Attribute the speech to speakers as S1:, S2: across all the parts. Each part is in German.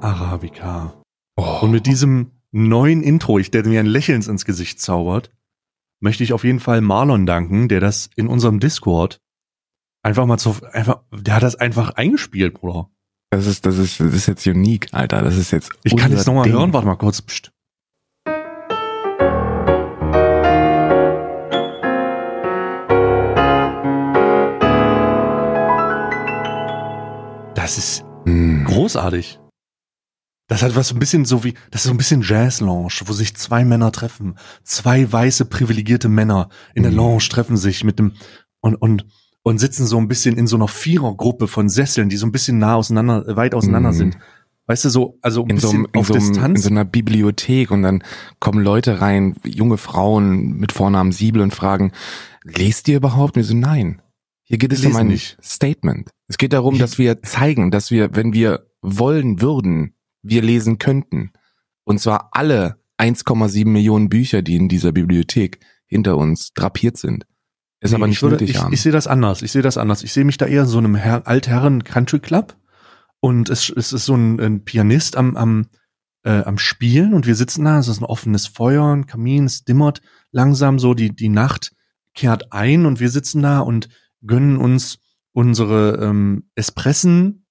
S1: Arabica. Oh. Und mit diesem neuen Intro, ich, der mir ein Lächeln ins Gesicht zaubert, möchte ich auf jeden Fall Marlon danken, der das in unserem Discord einfach mal zu, einfach, der hat das einfach eingespielt, Bruder.
S2: Das ist, das ist, das ist jetzt unique, Alter. Das ist jetzt.
S1: Ich kann jetzt nochmal hören, warte mal kurz. Psst. Das ist mm. großartig. Das hat was so ein bisschen so wie, das ist so ein bisschen Jazz-Lounge, wo sich zwei Männer treffen. Zwei weiße, privilegierte Männer in der hm. Lounge treffen sich mit dem, und, und, und sitzen so ein bisschen in so einer Vierergruppe von Sesseln, die so ein bisschen nah auseinander, weit auseinander mm. sind. Weißt du, so, also ein
S2: in bisschen so, in auf so, Distanz. In so einer Bibliothek und dann kommen Leute rein, junge Frauen mit Vornamen Siebel und fragen, lest ihr überhaupt? Und wir so, nein. Hier geht es um ein nicht. Statement. Es geht darum, dass wir zeigen, dass wir, wenn wir wollen würden, wir lesen könnten. Und zwar alle 1,7 Millionen Bücher, die in dieser Bibliothek hinter uns drapiert sind. Ist nee, aber nicht ich würde, nötig
S1: ich, haben. Ich sehe das anders. Ich sehe das anders. Ich sehe mich da eher in so einem Her Altherren Country Club und es, es ist so ein, ein Pianist am, am, äh, am Spielen und wir sitzen da. Es ist ein offenes Feuer, ein Kamin, es dimmert langsam so die die Nacht kehrt ein und wir sitzen da und gönnen uns unsere ähm, Espressen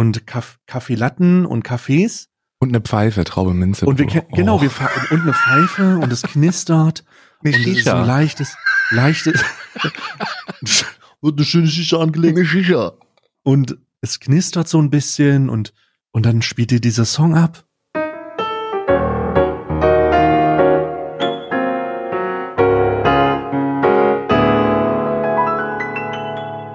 S1: und Kaff Kaffeelatten und Kaffees.
S2: Und eine Pfeife, Traube Minze.
S1: Und wir oh. genau, wir und eine Pfeife und es knistert.
S2: Eine und Shisha. Es ist so
S1: ein leichtes, leichtes.
S2: und eine schöne Shisha angelegt.
S1: Eine Shisha. Und es knistert so ein bisschen und, und dann spielt ihr dieser Song ab.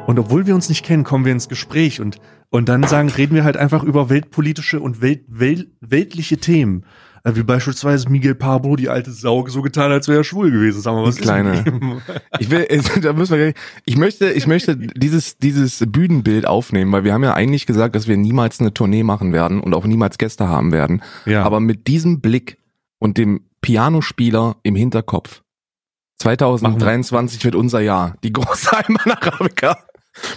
S1: Und obwohl wir uns nicht kennen, kommen wir ins Gespräch und, und dann sagen, reden wir halt einfach über weltpolitische und Welt, Welt, weltliche Themen. Äh, wie beispielsweise Miguel Pablo, die alte Sau, so getan, als wäre er schwul gewesen. Sag mal, was
S2: Kleine. Ich will, da müssen wir, ich möchte, ich möchte dieses, dieses Bühnenbild aufnehmen, weil wir haben ja eigentlich gesagt, dass wir niemals eine Tournee machen werden und auch niemals Gäste haben werden. Ja. Aber mit diesem Blick und dem Pianospieler im Hinterkopf 2023 wird unser Jahr. Die große Alman Arabica.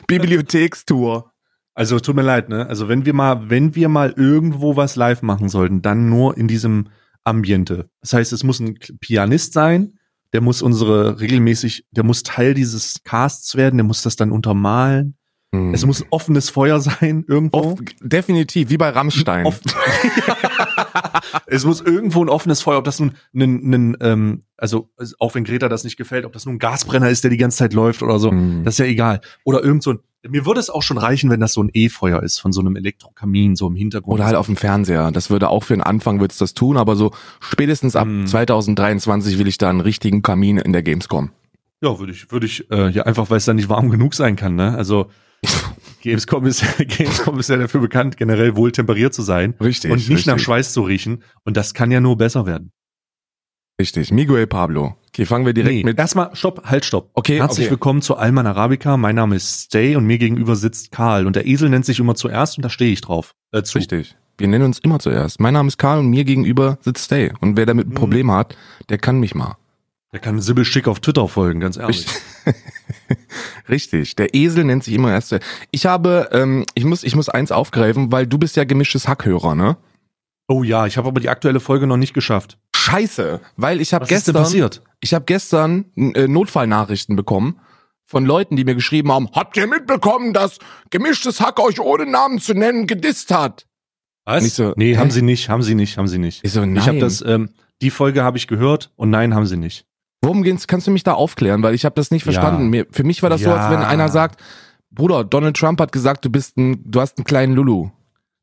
S2: Bibliothekstour.
S1: Also tut mir leid, ne? Also wenn wir mal, wenn wir mal irgendwo was live machen sollten, dann nur in diesem Ambiente. Das heißt, es muss ein Pianist sein, der muss unsere regelmäßig, der muss Teil dieses Casts werden, der muss das dann untermalen. Hm. Es muss offenes Feuer sein irgendwo. Off,
S2: definitiv, wie bei Rammstein. Off
S1: es muss irgendwo ein offenes Feuer, ob das nun ein, ein ähm, also auch wenn Greta das nicht gefällt, ob das nun ein Gasbrenner ist, der die ganze Zeit läuft oder so, hm. das ist ja egal. Oder irgend so ein, mir würde es auch schon reichen, wenn das so ein E-Feuer ist von so einem Elektrokamin so im Hintergrund.
S2: Oder halt auf dem Fernseher. Das würde auch für den Anfang wird's das tun, aber so spätestens ab hm. 2023 will ich da einen richtigen Kamin in der Gamescom.
S1: Ja, würde ich, würde ich, äh, ja einfach, weil es dann nicht warm genug sein kann, ne? Also Gamescom ist, Gamescom ist ja dafür bekannt, generell wohl temperiert zu sein.
S2: Richtig.
S1: Und nicht
S2: richtig.
S1: nach Schweiß zu riechen. Und das kann ja nur besser werden.
S2: Richtig. Miguel Pablo. Okay, fangen wir direkt nee, mit.
S1: Erstmal, stopp, halt, stopp.
S2: Okay.
S1: Herzlich
S2: okay.
S1: willkommen zu Alman Arabica. Mein Name ist Stay und mir gegenüber sitzt Karl. Und der Esel nennt sich immer zuerst und da stehe ich drauf.
S2: Äh, zu. Richtig. Wir nennen uns immer zuerst. Mein Name ist Karl und mir gegenüber sitzt Stay. Und wer damit ein mhm. Problem hat, der kann mich mal.
S1: Der kann Sibyl Schick auf Twitter folgen, ganz ehrlich.
S2: Richtig. Der Esel nennt sich immer erst. Ich habe, ähm, ich muss, ich muss eins aufgreifen, weil du bist ja gemischtes Hackhörer, ne?
S1: Oh ja, ich habe aber die aktuelle Folge noch nicht geschafft.
S2: Scheiße, weil ich habe gestern, passiert? ich habe gestern äh, Notfallnachrichten bekommen von Leuten, die mir geschrieben haben: Habt ihr mitbekommen, dass gemischtes Hack euch ohne Namen zu nennen gedisst hat?
S1: Was? So, nee, hä? haben sie nicht, haben sie nicht, haben sie nicht.
S2: Ich so, nein.
S1: Ich habe das, ähm, die Folge habe ich gehört und nein, haben sie nicht.
S2: Worum geht's? Kannst du mich da aufklären? Weil ich habe das nicht verstanden. Ja. Mir, für mich war das ja. so, als wenn einer sagt, Bruder, Donald Trump hat gesagt, du bist ein, du hast einen kleinen Lulu.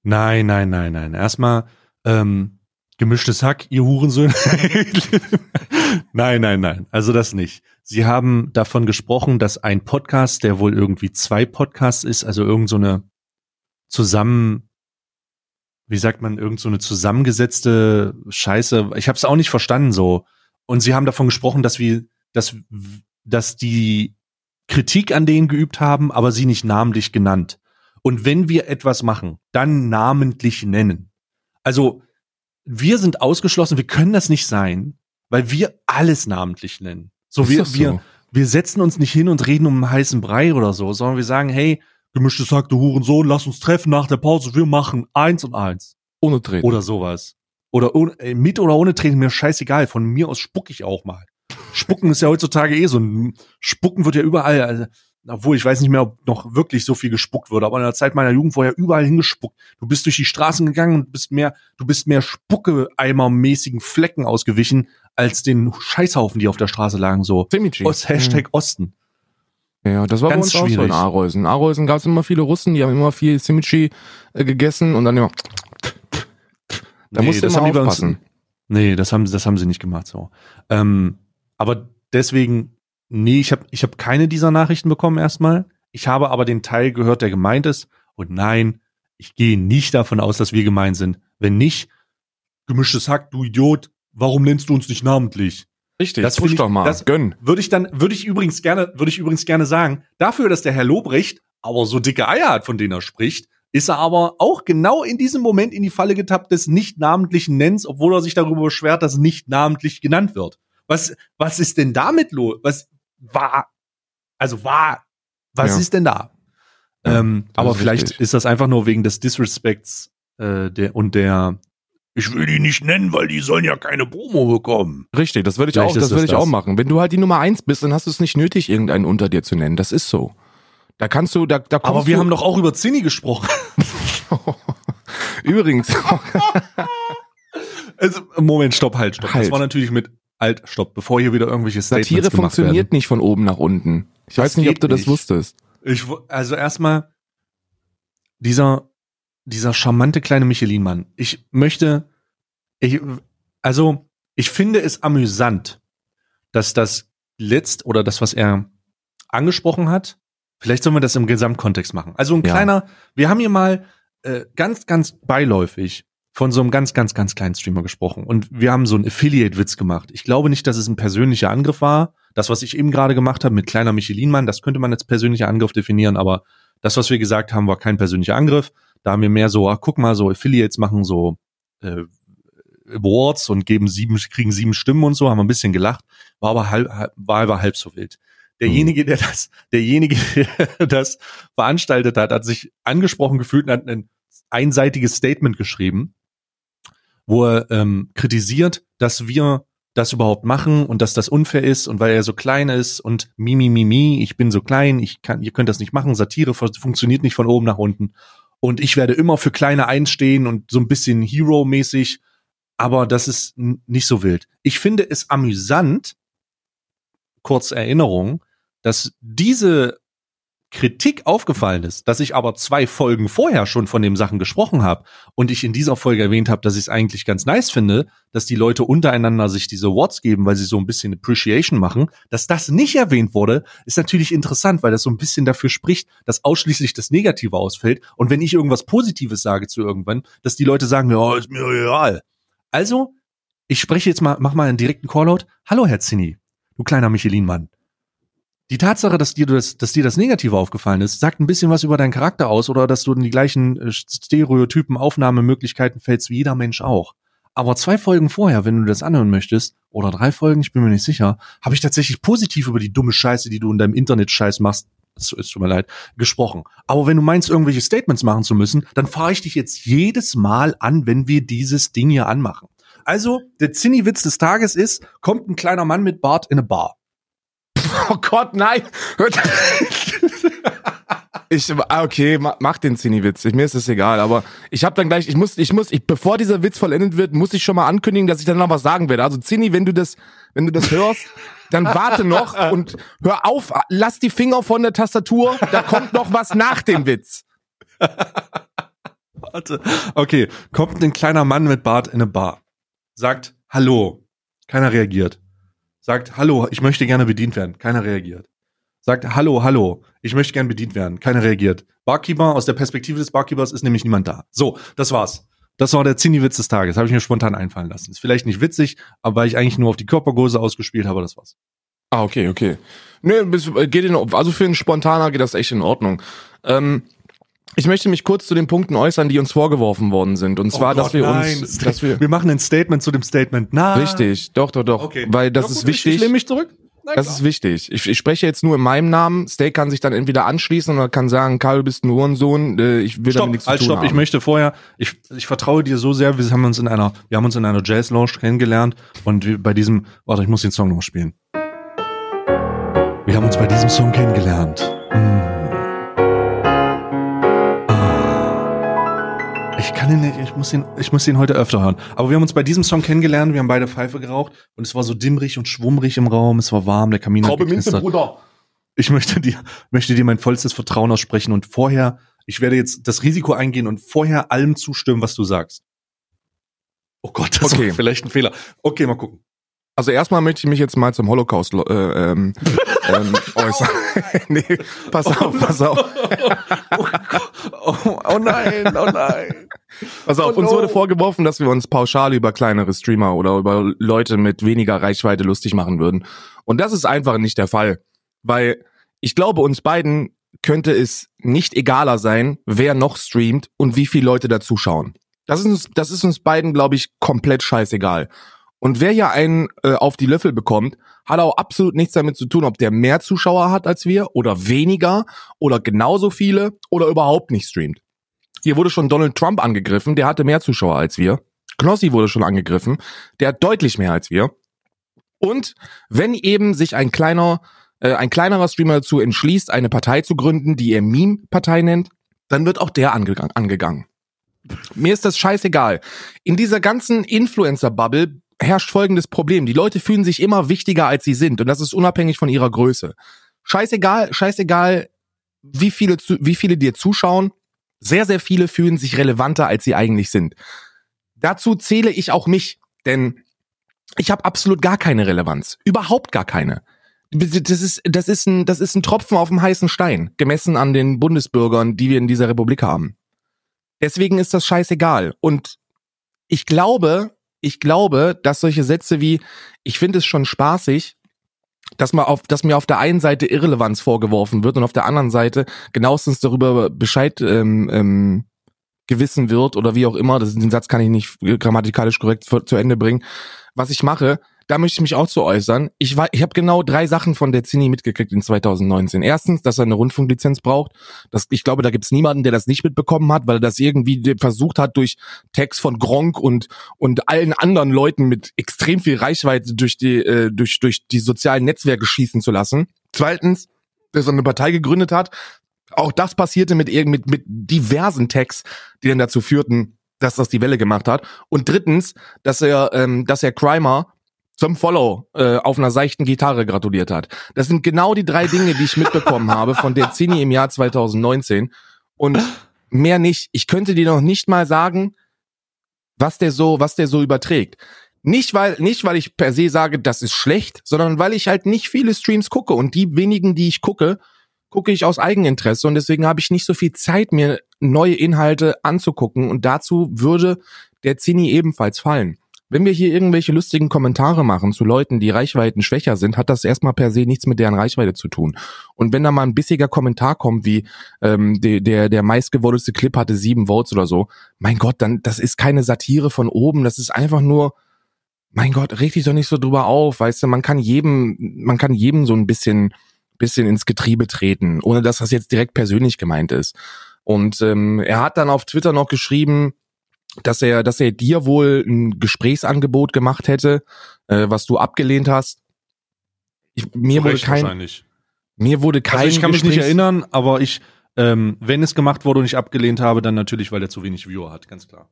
S1: Nein, nein, nein, nein. Erstmal ähm, gemischtes Hack, ihr Hurensöhne. nein, nein, nein. Also das nicht. Sie haben davon gesprochen, dass ein Podcast, der wohl irgendwie zwei Podcasts ist, also irgend so eine zusammen, wie sagt man, irgend so eine zusammengesetzte Scheiße. Ich habe es auch nicht verstanden so und sie haben davon gesprochen, dass wir, dass, dass die Kritik an denen geübt haben, aber sie nicht namentlich genannt. Und wenn wir etwas machen, dann namentlich nennen. Also, wir sind ausgeschlossen, wir können das nicht sein, weil wir alles namentlich nennen. So, wir, so? wir, wir setzen uns nicht hin und reden um einen heißen Brei oder so, sondern wir sagen, hey, gemischtes Hack, du Hurensohn, lass uns treffen nach der Pause, wir machen eins und eins.
S2: Ohne Treten.
S1: Oder sowas. Oder ohne, äh, mit oder ohne Treten, mir scheißegal. Von mir aus spuck ich auch mal. Spucken ist ja heutzutage eh so ein, Spucken wird ja überall, also, obwohl ich weiß nicht mehr, ob noch wirklich so viel gespuckt wurde, aber in der Zeit meiner Jugend wurde ja überall hingespuckt. Du bist durch die Straßen gegangen und bist mehr, du bist mehr Spucke-Eimer-mäßigen Flecken ausgewichen, als den Scheißhaufen, die auf der Straße lagen, so. Ost, Hashtag mhm. Osten.
S2: Ja, das war Ganz bei uns schwierig. auch so in Areusen. In Areusen gab es immer viele Russen, die haben immer viel Simichi äh, gegessen und dann immer.
S1: Da nee, musst du immer aufpassen. Uns, nee, das haben, das haben sie nicht gemacht so. Ähm, aber deswegen, nee, ich habe ich hab keine dieser Nachrichten bekommen erstmal. Ich habe aber den Teil gehört, der gemeint ist. Und nein, ich gehe nicht davon aus, dass wir gemeint sind. Wenn nicht, gemischtes Hack, du Idiot, warum nennst du uns nicht namentlich?
S2: Richtig,
S1: das ich, doch mal. Das gönn. Würde ich dann, würde ich übrigens gerne, würde ich übrigens gerne sagen, dafür, dass der Herr Lobrecht aber so dicke Eier hat, von denen er spricht, ist er aber auch genau in diesem Moment in die Falle getappt des nicht namentlichen Nennens, obwohl er sich darüber beschwert, dass nicht namentlich genannt wird. Was, was ist denn damit los? Was war, also war, was ja. ist denn da? Ja, ähm, aber vielleicht richtig. ist das einfach nur wegen des Disrespects äh, der und der ich will die nicht nennen, weil die sollen ja keine Promo bekommen.
S2: Richtig, das würde ich Vielleicht auch, das würde ich das. auch machen. Wenn du halt die Nummer eins bist, dann hast du es nicht nötig, irgendeinen unter dir zu nennen. Das ist so. Da kannst du, da, da kommst
S1: Aber wir haben doch auch über Zinni gesprochen.
S2: Übrigens.
S1: also, Moment, stopp, halt, stopp. Halt. Das war natürlich mit Alt, stopp, bevor hier wieder irgendwelche Statements
S2: Satire funktioniert werden. nicht von oben nach unten. Ich das weiß nicht, ob du das nicht. wusstest.
S1: Ich, also erstmal, dieser, dieser charmante kleine Michelin-Mann. Ich möchte, ich, also, ich finde es amüsant, dass das letzt oder das, was er angesprochen hat, vielleicht sollen wir das im Gesamtkontext machen. Also ein ja. kleiner, wir haben hier mal äh, ganz, ganz beiläufig von so einem ganz, ganz, ganz kleinen Streamer gesprochen und wir haben so einen Affiliate-Witz gemacht. Ich glaube nicht, dass es ein persönlicher Angriff war. Das, was ich eben gerade gemacht habe mit kleiner Michelin-Mann, das könnte man als persönlicher Angriff definieren, aber das, was wir gesagt haben, war kein persönlicher Angriff. Da haben wir mehr so, ach, guck mal, so Affiliates machen so äh, Awards und geben sieben, kriegen sieben Stimmen und so, haben wir ein bisschen gelacht, war aber halb, war aber halb so wild. Derjenige, der das, derjenige, der das veranstaltet hat, hat sich angesprochen gefühlt und hat ein einseitiges Statement geschrieben, wo er ähm, kritisiert, dass wir das überhaupt machen und dass das unfair ist und weil er so klein ist und mi, mi, mi, mi, ich bin so klein, ich kann, ihr könnt das nicht machen, Satire funktioniert nicht von oben nach unten und ich werde immer für Kleine einstehen und so ein bisschen Hero-mäßig, aber das ist nicht so wild. Ich finde es amüsant, kurz Erinnerung, dass diese Kritik aufgefallen ist, dass ich aber zwei Folgen vorher schon von den Sachen gesprochen habe und ich in dieser Folge erwähnt habe, dass ich es eigentlich ganz nice finde, dass die Leute untereinander sich diese Awards geben, weil sie so ein bisschen Appreciation machen, dass das nicht erwähnt wurde, ist natürlich interessant, weil das so ein bisschen dafür spricht, dass ausschließlich das Negative ausfällt und wenn ich irgendwas Positives sage zu irgendwann, dass die Leute sagen, ja, ist mir egal. Also, ich spreche jetzt mal, mach mal einen direkten Callout. Hallo, Herr Zinni, du kleiner Michelin-Mann. Die Tatsache, dass dir das, dass dir das Negative aufgefallen ist, sagt ein bisschen was über deinen Charakter aus oder dass du in die gleichen äh, Stereotypen Aufnahmemöglichkeiten fällst wie jeder Mensch auch. Aber zwei Folgen vorher, wenn du das anhören möchtest, oder drei Folgen, ich bin mir nicht sicher, habe ich tatsächlich positiv über die dumme Scheiße, die du in deinem Internet-Scheiß machst, es tut mir leid, gesprochen. Aber wenn du meinst, irgendwelche Statements machen zu müssen, dann fahre ich dich jetzt jedes Mal an, wenn wir dieses Ding hier anmachen. Also, der Zinni-Witz des Tages ist, kommt ein kleiner Mann mit Bart in eine Bar.
S2: Oh Gott, nein. Ich, ah, okay, mach den Zini-Witz. Mir ist es egal, aber ich habe dann gleich, ich muss, ich muss, ich, bevor dieser Witz vollendet wird, muss ich schon mal ankündigen, dass ich dann noch was sagen werde. Also Zini, wenn du das, wenn du das hörst, dann warte noch und hör auf, lass die Finger von der Tastatur, da kommt noch was nach dem Witz.
S1: Warte. Okay, kommt ein kleiner Mann mit Bart in eine Bar, sagt Hallo, keiner reagiert. Sagt, hallo, ich möchte gerne bedient werden. Keiner reagiert. Sagt, hallo, hallo, ich möchte gerne bedient werden. Keiner reagiert. Barkeeper, aus der Perspektive des Barkeepers ist nämlich niemand da. So, das war's. Das war der Zinni-Witz des Tages. Habe ich mir spontan einfallen lassen. Ist vielleicht nicht witzig, aber weil ich eigentlich nur auf die Körpergröße ausgespielt habe, das war's.
S2: Ah, okay, okay. Nö, nee, geht in, also für einen Spontaner geht das echt in Ordnung. Ähm, ich möchte mich kurz zu den Punkten äußern, die uns vorgeworfen worden sind. Und zwar, oh Gott, dass wir nein. uns, dass wir,
S1: wir machen ein Statement zu dem Statement. Nein.
S2: Richtig, doch, doch, doch, okay. weil das ja, ist wichtig. Ich,
S1: lehne mich zurück.
S2: Das ist wichtig. Ich, ich spreche jetzt nur in meinem Namen. Steak kann sich dann entweder anschließen oder kann sagen, Karl, du bist ein Hurensohn, äh, ich will
S1: stopp,
S2: damit nichts
S1: halt,
S2: zu tun
S1: stopp.
S2: haben.
S1: Ich möchte vorher, ich, ich vertraue dir so sehr, wir haben uns in einer, wir haben uns in einer Jazz Lounge kennengelernt und bei diesem, warte, ich muss den Song noch spielen. Wir haben uns bei diesem Song kennengelernt. Mm. Ich kann ihn nicht, ich muss ihn, ich muss ihn heute öfter hören. Aber wir haben uns bei diesem Song kennengelernt, wir haben beide Pfeife geraucht und es war so dimmrig und schwummrig im Raum, es war warm, der Kamin hat geknistert.
S2: Bruder.
S1: Ich möchte dir, möchte dir mein vollstes Vertrauen aussprechen und vorher, ich werde jetzt das Risiko eingehen und vorher allem zustimmen, was du sagst. Oh Gott, das
S2: Okay.
S1: war vielleicht ein Fehler. Okay, mal gucken.
S2: Also erstmal möchte ich mich jetzt mal zum Holocaust äh, ähm, ähm, äußern. nee, pass auf, pass auf.
S1: Oh, oh nein, oh nein.
S2: Pass auf,
S1: Oh
S2: uns
S1: no.
S2: wurde vorgeworfen, dass wir uns pauschal über kleinere Streamer oder über Leute mit weniger Reichweite lustig machen würden. Und das ist einfach nicht der Fall. Weil ich glaube, uns beiden könnte es nicht egaler sein, wer noch streamt und wie viele Leute da zuschauen. Das ist uns, das ist uns beiden, glaube ich, komplett scheißegal. Und wer ja einen äh, auf die Löffel bekommt, hat auch absolut nichts damit zu tun, ob der mehr Zuschauer hat als wir oder weniger oder genauso viele oder überhaupt nicht streamt. Hier wurde schon Donald Trump angegriffen, der hatte mehr Zuschauer als wir. Knossi wurde schon angegriffen, der hat deutlich mehr als wir. Und wenn eben sich ein kleiner, äh, ein kleinerer Streamer dazu entschließt, eine Partei zu gründen, die er Meme-Partei nennt, dann wird auch der angegangen. angegangen. Mir ist das scheißegal. In dieser ganzen Influencer-Bubble herrscht folgendes Problem. Die Leute fühlen sich immer wichtiger, als sie sind. Und das ist unabhängig von ihrer Größe. Scheißegal, scheißegal, wie viele, zu, wie viele dir zuschauen. Sehr, sehr viele fühlen sich relevanter, als sie eigentlich sind. Dazu zähle ich auch mich, denn ich habe absolut gar keine Relevanz. Überhaupt gar keine. Das ist, das, ist ein, das ist ein Tropfen auf dem heißen Stein, gemessen an den Bundesbürgern, die wir in dieser Republik haben. Deswegen ist das scheißegal. Und ich glaube, ich glaube, dass solche Sätze wie, ich finde es schon spaßig, dass, man auf, dass mir auf der einen Seite Irrelevanz vorgeworfen wird und auf der anderen Seite genauestens darüber Bescheid ähm, ähm, gewissen wird oder wie auch immer, das, den Satz kann ich nicht grammatikalisch korrekt zu zu Ende bringen, was ich mache, da möchte ich mich auch zu äußern. Ich war, ich habe genau drei Sachen von der Zini mitgekriegt in 2019. Erstens, dass er eine Rundfunklizenz braucht. Das, ich glaube, da gibt's niemanden, der das nicht mitbekommen hat, weil er das irgendwie versucht hat, durch Text von Gronk und und allen anderen Leuten mit extrem viel Reichweite durch die äh, durch durch die sozialen Netzwerke schießen zu lassen. Zweitens, dass er eine Partei gegründet hat. Auch das passierte mit mit mit diversen Tags, die dann dazu führten, dass das die Welle gemacht hat. Und drittens, dass er ähm, dass er Crimer zum Follow äh, auf einer seichten Gitarre gratuliert hat. Das sind genau die drei Dinge, die ich mitbekommen habe von der Zini im Jahr 2019 und mehr nicht. Ich könnte dir noch nicht mal sagen, was der so, was der so überträgt. Nicht weil, nicht weil ich per se sage, das ist schlecht, sondern weil ich halt nicht viele Streams gucke und die wenigen, die ich gucke, gucke ich aus Eigeninteresse und deswegen habe ich nicht so viel Zeit, mir neue Inhalte anzugucken und dazu würde der Zini ebenfalls fallen. Wenn wir hier irgendwelche lustigen Kommentare machen zu Leuten, die Reichweiten schwächer sind, hat das erstmal per se nichts mit deren Reichweite zu tun. Und wenn da mal ein bissiger Kommentar kommt, wie ähm, der, der, der meistgewollteste Clip hatte sieben Votes oder so, mein Gott, dann das ist keine Satire von oben, das ist einfach nur, mein Gott, reg dich doch nicht so drüber auf, weißt du, man kann jedem, man kann jedem so ein bisschen, bisschen ins Getriebe treten, ohne dass das jetzt direkt persönlich gemeint ist. Und ähm, er hat dann auf Twitter noch geschrieben, dass er, dass er dir wohl ein Gesprächsangebot gemacht hätte, äh, was du abgelehnt hast. Ich, mir wurde kein,
S1: wahrscheinlich.
S2: mir wurde kein
S1: Also ich kann mich nicht erinnern, aber ich, ähm, wenn es gemacht wurde und ich abgelehnt habe, dann natürlich, weil er zu wenig Viewer hat, ganz klar.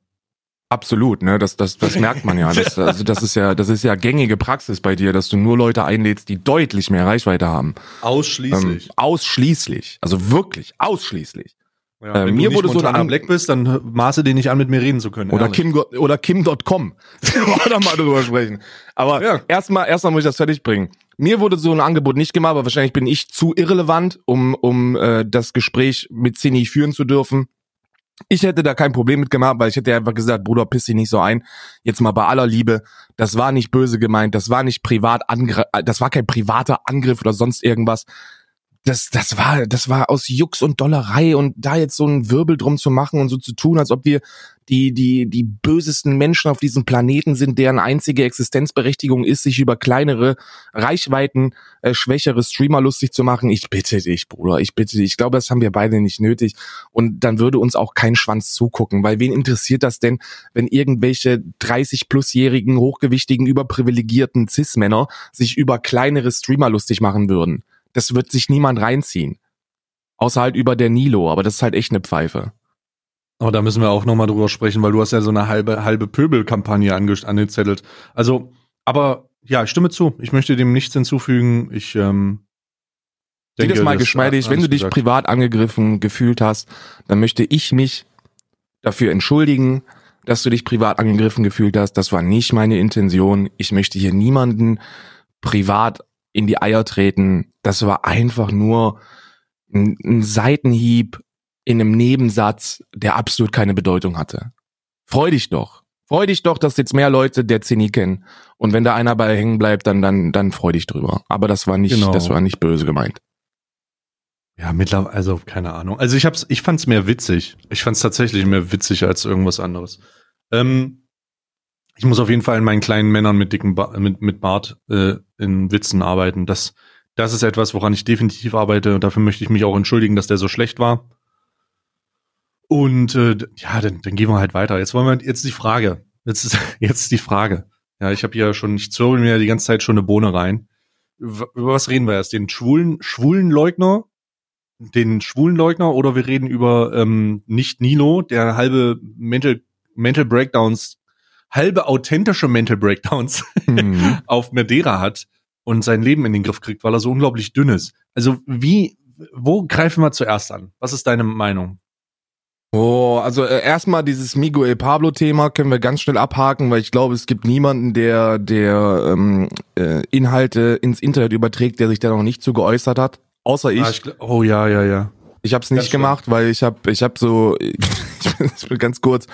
S2: Absolut, ne, das, das, das merkt man ja. Das, also das ist ja, das ist ja gängige Praxis bei dir, dass du nur Leute einlädst, die deutlich mehr Reichweite haben.
S1: Ausschließlich.
S2: Ähm, ausschließlich, also wirklich ausschließlich.
S1: Ja,
S2: äh,
S1: wenn
S2: mir
S1: du
S2: wurde so eine
S1: Black bist, dann maße den nicht an, mit mir reden zu können.
S2: Oder
S1: ehrlich.
S2: Kim oder Kim.com. Wollen mal drüber sprechen. Aber
S1: Ja.
S2: erstmal erstmal muss ich das fertig bringen. Mir wurde so ein Angebot nicht gemacht, aber wahrscheinlich bin ich zu irrelevant, um um äh, das Gespräch mit Cini führen zu dürfen. Ich hätte da kein Problem mit gemacht, weil ich hätte einfach gesagt, Bruder, piss dich nicht so ein. Jetzt mal bei aller Liebe, das war nicht böse gemeint, das war nicht privat angr das war kein privater Angriff oder sonst irgendwas. Das, das war, das war aus Jux und Dollerei und da jetzt so einen Wirbel drum zu machen und so zu tun, als ob wir die, die, die bösesten Menschen auf diesem Planeten sind, deren einzige Existenzberechtigung ist, sich über kleinere Reichweiten, äh, schwächere Streamer lustig zu machen. Ich bitte dich, Bruder, ich bitte dich. Ich glaube, das haben wir beide nicht nötig. Und dann würde uns auch kein Schwanz zugucken, weil wen interessiert das denn, wenn irgendwelche 30-plusjährigen, hochgewichtigen, überprivilegierten Cis-Männer sich über kleinere Streamer lustig machen würden? Das wird sich niemand reinziehen. Außer halt über der Nilo, aber das ist halt echt eine Pfeife.
S1: Aber da müssen wir auch nochmal drüber sprechen, weil du hast ja so eine halbe, halbe Pöbelkampagne angezettelt. Also, aber ja, ich stimme zu. Ich möchte dem nichts hinzufügen. Ich ähm,
S2: denke, das mal geschmeidig, wenn du dich gesagt. privat angegriffen gefühlt hast, dann möchte ich mich dafür entschuldigen, dass du dich privat angegriffen gefühlt hast. Das war nicht meine Intention. Ich möchte hier niemanden privat in die Eier treten. Das war einfach nur ein, ein Seitenhieb in einem Nebensatz, der absolut keine Bedeutung hatte. Freu dich doch. Freu dich doch, dass jetzt mehr Leute der Zinni kennen. Und wenn da einer bei hängen bleibt, dann, dann, dann freu dich drüber. Aber das war nicht, genau. das war nicht böse gemeint.
S1: Ja, mittlerweile, also keine Ahnung. Also ich hab's, ich fand's mehr witzig. Ich fand's tatsächlich mehr witzig als irgendwas anderes. Ähm, ich muss auf jeden Fall in meinen kleinen Männern mit dicken ba mit, mit Bart äh, in Witzen arbeiten. Das, das ist etwas, woran ich definitiv arbeite und dafür möchte ich mich auch entschuldigen, dass der so schlecht war. Und äh, ja, dann, dann gehen wir halt weiter. Jetzt wollen wir jetzt die Frage. Jetzt ist jetzt die Frage. Ja, ich habe hier schon, ich zwirbel mir die ganze Zeit schon eine Bohne rein. Über was reden wir erst? Den schwulen, schwulen Leugner? Den schwulen Leugner oder wir reden über ähm, nicht Nilo, der halbe Mental, Mental Breakdowns, halbe authentische Mental Breakdowns mhm. auf Madeira hat und sein Leben in den Griff kriegt, weil er so unglaublich dünn ist. Also wie, wo greifen wir zuerst an? Was ist deine Meinung?
S2: Oh, also äh, erstmal dieses Miguel Pablo Thema können wir ganz schnell abhaken, weil ich glaube, es gibt niemanden, der der ähm, äh, Inhalte ins Internet überträgt, der sich da noch nicht zu geäußert hat, außer ich. Ah,
S1: ich oh ja, ja, ja.
S2: Ich habe es nicht gemacht, weil ich habe ich habe so ich bin ganz kurz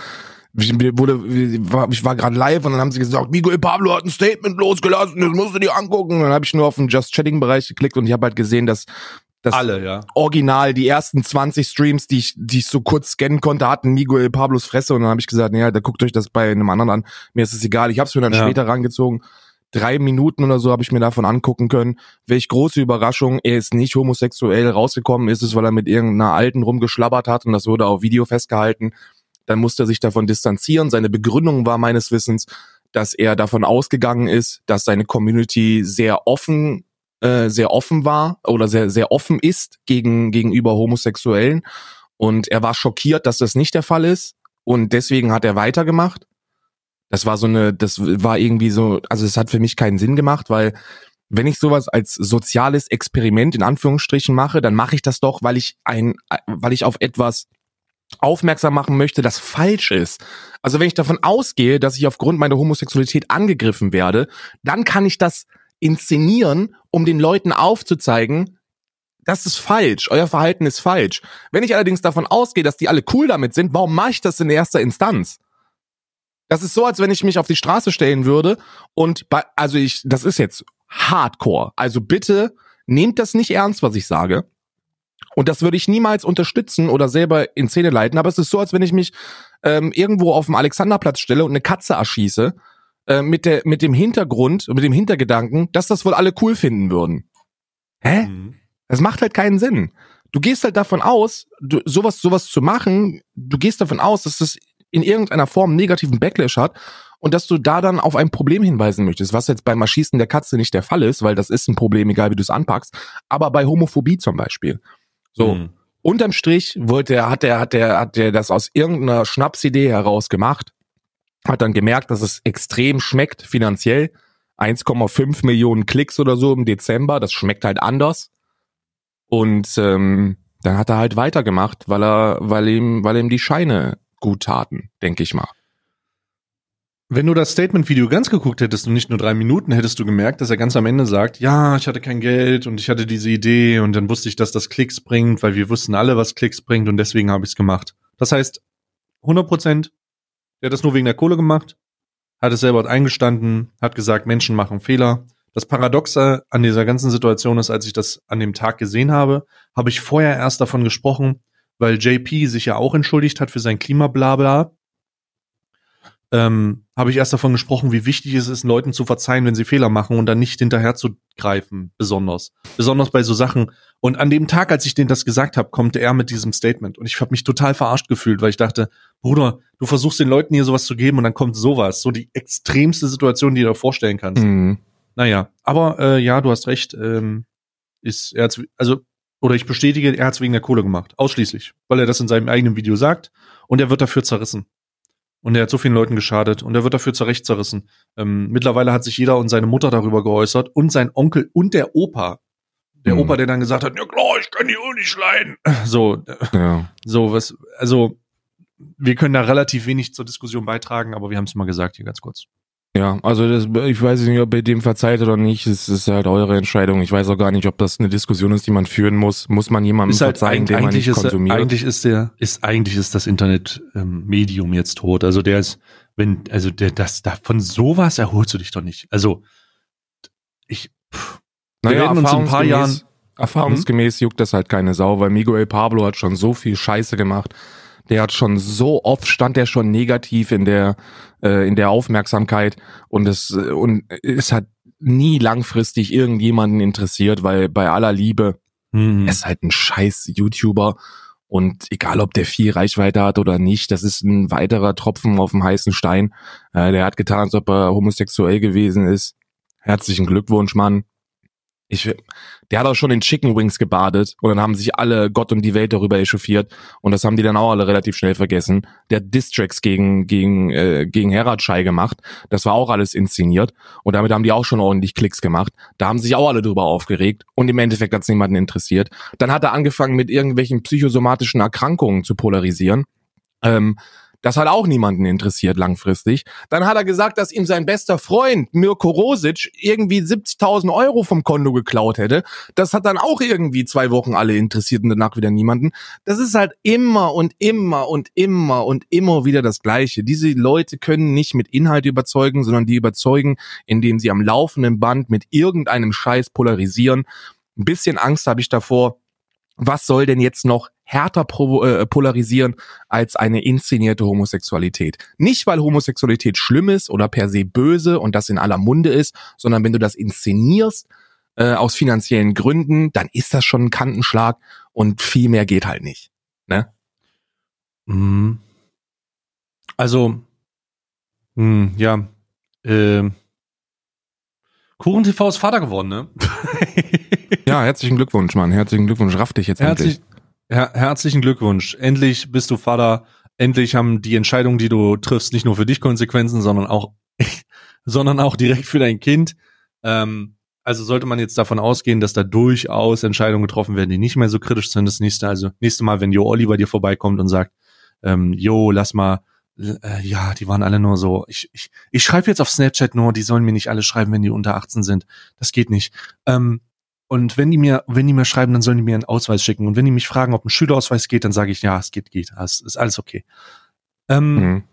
S2: ich wurde ich war gerade live und dann haben sie gesagt, Miguel Pablo hat ein Statement losgelassen, das musst du dir angucken. Und dann habe ich nur auf den Just Chatting Bereich geklickt und ich habe halt gesehen, dass das
S1: Alle, ja.
S2: Original, die ersten 20 Streams, die ich, die ich so kurz scannen konnte, hatten Miguel Pablos Fresse und dann habe ich gesagt, naja, da guckt euch das bei einem anderen an. Mir ist es egal. Ich habe es mir dann ja. später rangezogen. Drei Minuten oder so habe ich mir davon angucken können. Welch große Überraschung, er ist nicht homosexuell rausgekommen, ist es, weil er mit irgendeiner Alten rumgeschlabbert hat und das wurde auf Video festgehalten. Dann musste er sich davon distanzieren. Seine Begründung war meines Wissens, dass er davon ausgegangen ist, dass seine Community sehr offen äh, sehr offen war oder sehr, sehr offen ist gegen, gegenüber Homosexuellen. Und er war schockiert, dass das nicht der Fall ist. Und deswegen hat er weitergemacht. Das war so eine, das war irgendwie so, also es hat für mich keinen Sinn gemacht, weil wenn ich sowas als soziales Experiment in Anführungsstrichen mache, dann mache ich das doch, weil ich ein, weil ich auf etwas aufmerksam machen möchte, das falsch ist. Also wenn ich davon ausgehe, dass ich aufgrund meiner Homosexualität angegriffen werde, dann kann ich das inszenieren, um den Leuten aufzuzeigen, das ist falsch, euer Verhalten ist falsch. Wenn ich allerdings davon ausgehe, dass die alle cool damit sind, warum mache ich das in erster Instanz? Das ist so, als wenn ich mich auf die Straße stellen würde und bei, also ich, das ist jetzt Hardcore. Also bitte nehmt das nicht ernst, was ich sage. Und das würde ich niemals unterstützen oder selber in Szene leiten. Aber es ist so, als wenn ich mich ähm, irgendwo auf dem Alexanderplatz stelle und eine Katze erschieße äh, mit, der, mit dem Hintergrund, mit dem Hintergedanken, dass das wohl alle cool finden würden. Hä? Mhm. Das macht halt keinen Sinn. Du gehst halt davon aus, du, sowas, sowas zu machen, du gehst davon aus, dass das in irgendeiner Form negativen Backlash hat und dass du da dann auf ein Problem hinweisen möchtest, was jetzt beim Erschießen der Katze nicht der Fall ist, weil das ist ein Problem, egal wie du es anpackst, aber bei Homophobie zum Beispiel. So. Mhm. Unterm Strich wollte er, hat er, hat er, hat er das aus irgendeiner Schnapsidee heraus gemacht hat dann gemerkt, dass es extrem schmeckt finanziell. 1,5 Millionen Klicks oder so im Dezember, das schmeckt halt anders. Und ähm, dann hat er halt weitergemacht, weil er, weil ihm, weil ihm die Scheine gut taten, denke ich mal.
S1: Wenn du das Statement-Video ganz geguckt hättest und nicht nur drei Minuten, hättest du gemerkt, dass er ganz am Ende sagt, ja, ich hatte kein Geld und ich hatte diese Idee und dann wusste ich, dass das Klicks bringt, weil wir wussten alle, was Klicks bringt und deswegen habe ich es gemacht. Das heißt, 100 Prozent der hat das nur wegen der Kohle gemacht, hat es selber eingestanden, hat gesagt, Menschen machen Fehler. das Paradoxe an dieser ganzen Situation ist, als ich das an dem Tag gesehen habe, habe ich vorher erst davon gesprochen, weil JP sich ja auch entschuldigt hat für sein Klimablabla ähm, habe ich erst davon gesprochen, wie wichtig es ist, Leuten zu verzeihen, wenn sie Fehler machen und dann nicht hinterher zu greifen, besonders. Besonders bei so Sachen. Und an dem Tag, als ich denen das gesagt habe, kommt er mit diesem Statement. Und ich habe mich total verarscht gefühlt, weil ich dachte, Bruder, du versuchst den Leuten hier sowas zu geben und dann kommt sowas. So die extremste Situation, die du dir vorstellen kannst. Mhm. Naja, aber äh, ja, du hast recht. Ähm, ist er hat's, also oder ich bestätige, er hat es wegen der Kohle gemacht, ausschließlich, weil er das in seinem eigenen Video sagt und er wird dafür zerrissen. Und er hat so vielen Leuten geschadet und er wird dafür zurecht zerrissen. Ähm, mittlerweile hat sich jeder und seine Mutter darüber geäußert und sein Onkel und der Opa. Der mhm. Opa, der dann gesagt hat, ja klar, ich kann die Uhr nicht leiden. So, ja. so was, also wir können da relativ wenig zur Diskussion beitragen, aber wir haben es mal gesagt hier ganz kurz.
S2: Ja, also das, ich weiß nicht, ob ihr dem verzeiht oder nicht. Es ist halt eure Entscheidung. Ich weiß auch gar nicht, ob das eine Diskussion ist, die man führen muss. Muss man jemandem ist halt verzeihen, den man nicht
S1: ist,
S2: konsumiert?
S1: Eigentlich ist der, ist eigentlich ist das Internet-Medium ähm, jetzt tot. Also der ist, wenn, also der, das, da von sowas erholst du dich doch nicht. Also ich, pff,
S2: wir naja, werden uns in ein paar Jahren Erfahrungsgemäß juckt das halt keine Sau, weil Miguel Pablo hat schon so viel Scheiße gemacht. Der hat schon so oft stand der schon negativ in der äh, in der Aufmerksamkeit und es äh, und es hat nie langfristig irgendjemanden interessiert, weil bei aller Liebe mhm. ist halt ein scheiß YouTuber und egal ob der viel Reichweite hat oder nicht, das ist ein weiterer Tropfen auf dem heißen Stein. Äh, der hat getan, als ob er homosexuell gewesen ist. Herzlichen Glückwunsch, Mann. Ich, der hat auch schon in Chicken Wings gebadet und dann haben sich alle Gott und die Welt darüber echauffiert und das haben die dann auch alle relativ schnell vergessen. Der hat Distracks gegen gegen äh, gegen Heratschei gemacht, das war auch alles inszeniert und damit haben die auch schon ordentlich Klicks gemacht. Da haben sich auch alle drüber aufgeregt und im Endeffekt hat es niemanden interessiert. Dann hat er angefangen mit irgendwelchen psychosomatischen Erkrankungen zu polarisieren. Ähm, das hat auch niemanden interessiert langfristig. Dann hat er gesagt, dass ihm sein bester Freund Mirko Rosic irgendwie 70.000 Euro vom Konto geklaut hätte. Das hat dann auch irgendwie zwei Wochen alle interessiert und danach wieder niemanden. Das ist halt immer und immer und immer und immer wieder das Gleiche. Diese Leute können nicht mit Inhalt überzeugen, sondern die überzeugen, indem sie am laufenden Band mit irgendeinem Scheiß polarisieren. Ein bisschen Angst habe ich davor, was soll denn jetzt noch härter äh, polarisieren als eine inszenierte Homosexualität? Nicht, weil Homosexualität schlimm ist oder per se böse und das in aller Munde ist, sondern wenn du das inszenierst äh, aus finanziellen Gründen, dann ist das schon ein Kantenschlag und viel mehr geht halt nicht. Ne?
S1: Mhm. Also, mh, hm, ja, äh, Kuchen TV ist Vater geworden, ne?
S2: ja, herzlichen Glückwunsch, Mann. Herzlichen Glückwunsch. Raff dich jetzt Herzlich, endlich.
S1: Her herzlichen Glückwunsch. Endlich bist du Vater. Endlich haben die Entscheidungen, die du triffst, nicht nur für dich Konsequenzen, sondern auch, sondern auch direkt für dein Kind. Ähm, also sollte man jetzt davon ausgehen, dass da durchaus Entscheidungen getroffen werden, die nicht mehr so kritisch sind. Das nächste, also nächste Mal, wenn Jo Olli bei dir vorbeikommt und sagt, ähm, Jo, lass mal äh, ja, die waren alle nur so, ich, ich, ich schreibe jetzt auf Snapchat nur, die sollen mir nicht alle schreiben, wenn die unter 18 sind. Das geht nicht. Ähm, und wenn die mir, wenn die mir schreiben, dann sollen die mir einen Ausweis schicken. Und wenn die mich fragen, ob ein Schülerausweis geht, dann sage ich, ja, es geht, geht. Es ist alles okay.
S2: Ähm, mhm.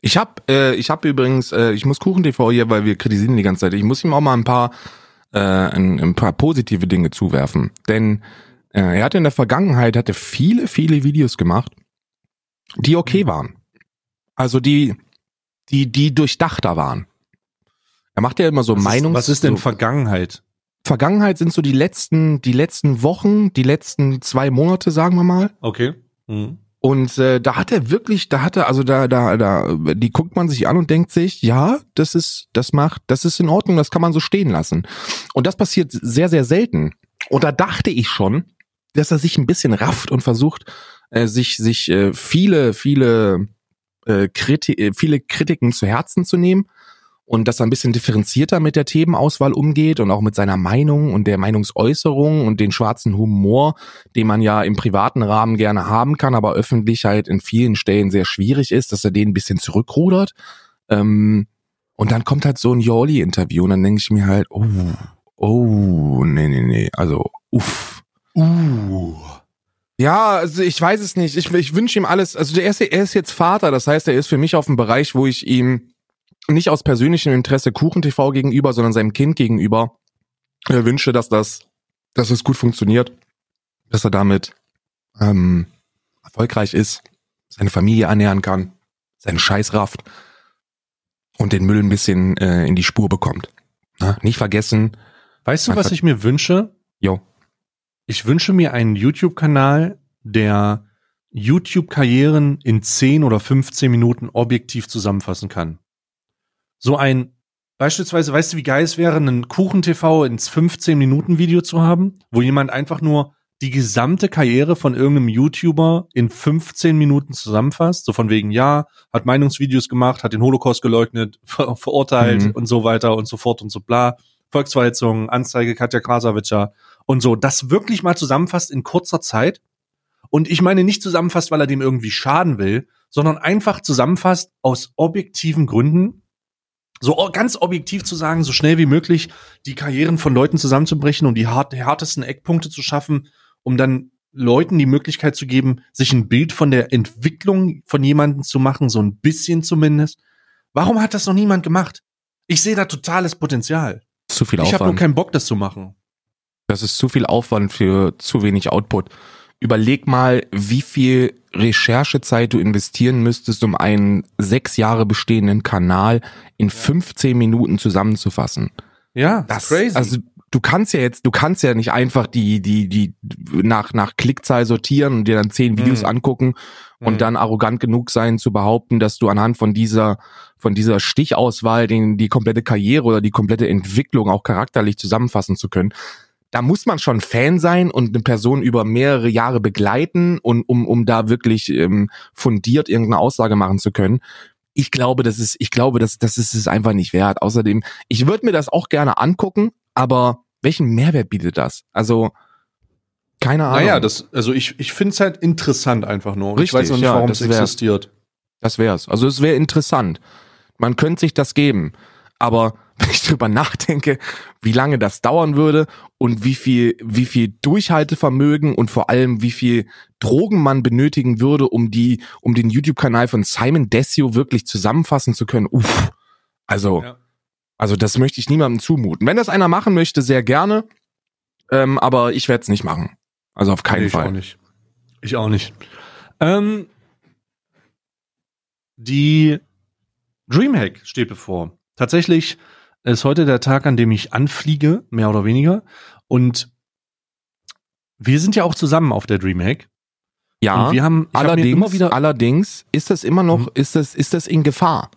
S2: Ich habe äh, ich hab übrigens, äh, ich muss Kuchen TV hier, weil wir kritisieren die ganze Zeit. Ich muss ihm auch mal ein paar, äh, ein, ein paar positive Dinge zuwerfen. Denn äh, er hatte in der Vergangenheit hatte viele, viele Videos gemacht, die okay waren. Also die, die, die durchdachter waren. Er macht ja immer so
S1: was
S2: Meinungs.
S1: Ist, was ist denn Vergangenheit?
S2: Vergangenheit sind so die letzten, die letzten Wochen, die letzten zwei Monate, sagen wir mal.
S1: Okay. Mhm.
S2: Und äh, da hat er wirklich, da hat er, also da, da, da, die guckt man sich an und denkt sich, ja, das ist, das macht, das ist in Ordnung, das kann man so stehen lassen. Und das passiert sehr, sehr selten. Und da dachte ich schon, dass er sich ein bisschen rafft und versucht, äh, sich, sich äh, viele, viele äh, Kriti äh, viele Kritiken zu Herzen zu nehmen und dass er ein bisschen differenzierter mit der Themenauswahl umgeht und auch mit seiner Meinung und der Meinungsäußerung und den schwarzen Humor, den man ja im privaten Rahmen gerne haben kann, aber öffentlich halt in vielen Stellen sehr schwierig ist, dass er den ein bisschen zurückrudert. Ähm, und dann kommt halt so ein Jolly-Interview und dann denke ich mir halt, oh, oh, nee, nee, nee, also, uff. Uh. Ja, also ich weiß es nicht. Ich, ich wünsche ihm alles. Also der ist, er ist jetzt Vater, das heißt, er ist für mich auf dem Bereich, wo ich ihm nicht aus persönlichem Interesse Kuchen TV gegenüber, sondern seinem Kind gegenüber äh, wünsche, dass das, dass es gut funktioniert, dass er damit ähm, erfolgreich ist, seine Familie ernähren kann, seinen Scheiß rafft und den Müll ein bisschen äh, in die Spur bekommt. Na, nicht vergessen.
S1: Weißt du, was ich mir wünsche?
S2: Jo.
S1: Ich wünsche mir einen YouTube-Kanal, der YouTube-Karrieren in 10 oder 15 Minuten objektiv zusammenfassen kann. So ein, beispielsweise, weißt du, wie geil es wäre, einen Kuchen-TV ins 15-Minuten-Video zu haben, wo jemand einfach nur die gesamte Karriere von irgendeinem YouTuber in 15 Minuten zusammenfasst, so von wegen, ja, hat Meinungsvideos gemacht, hat den Holocaust geleugnet, ver verurteilt mhm. und so weiter und so fort und so bla. Volksverhetzung, Anzeige Katja Krasavica und so, das wirklich mal zusammenfasst in kurzer Zeit. Und ich meine nicht zusammenfasst, weil er dem irgendwie schaden will, sondern einfach zusammenfasst aus objektiven Gründen, so ganz objektiv zu sagen, so schnell wie möglich die Karrieren von Leuten zusammenzubrechen und die härtesten Eckpunkte zu schaffen, um dann Leuten die Möglichkeit zu geben, sich ein Bild von der Entwicklung von jemandem zu machen, so ein bisschen zumindest. Warum hat das noch niemand gemacht? Ich sehe da totales Potenzial.
S2: Zu viel
S1: Aufwand.
S2: Ich
S1: habe nur keinen Bock, das zu machen.
S2: Das ist zu viel Aufwand für zu wenig Output. Überleg mal, wie viel Recherchezeit du investieren müsstest, um einen sechs Jahre bestehenden Kanal in 15 Minuten zusammenzufassen.
S1: Ja, das ist crazy.
S2: Also du kannst ja jetzt, du kannst ja nicht einfach die, die, die nach, nach Klickzahl sortieren und dir dann zehn Videos mhm. angucken und mhm. dann arrogant genug sein zu behaupten, dass du anhand von dieser, von dieser Stichauswahl den, die komplette Karriere oder die komplette Entwicklung auch charakterlich zusammenfassen zu können. Da muss man schon Fan sein und eine Person über mehrere Jahre begleiten und um, um da wirklich ähm, fundiert irgendeine Aussage machen zu können ich glaube, das ist, ich glaube, das, das ist es einfach nicht wert. Außerdem, ich würde mir das auch gerne angucken, aber welchen Mehrwert bietet das? Also, keine Ahnung.
S1: Naja, das, also ich, ich finde es halt interessant einfach nur.
S2: Richtig, ich weiß noch nicht, ja, warum es existiert. Das wär's. Also es wäre interessant. Man könnte sich das geben. Aber wenn ich drüber nachdenke, wie lange das dauern würde und wie viel, wie viel Durchhaltevermögen und vor allem wie viel Drogen man benötigen würde, um die, um den YouTube-Kanal von Simon Desio wirklich zusammenfassen zu können. Uff. Also, ja. Also das möchte ich niemandem zumuten. Wenn das einer machen möchte, sehr gerne. Ähm, aber ich werde es nicht machen. Also auf keinen nee, Fall.
S1: Ich auch nicht. Ich auch nicht. Ähm, die Dreamhack steht bevor. Tatsächlich ist heute der Tag, an dem ich anfliege, mehr oder weniger. Und wir sind ja auch zusammen auf der Dreamhack.
S2: Ja,
S1: und wir haben
S2: allerdings, hab allerdings ist das immer noch, hm. ist das, ist das in Gefahr.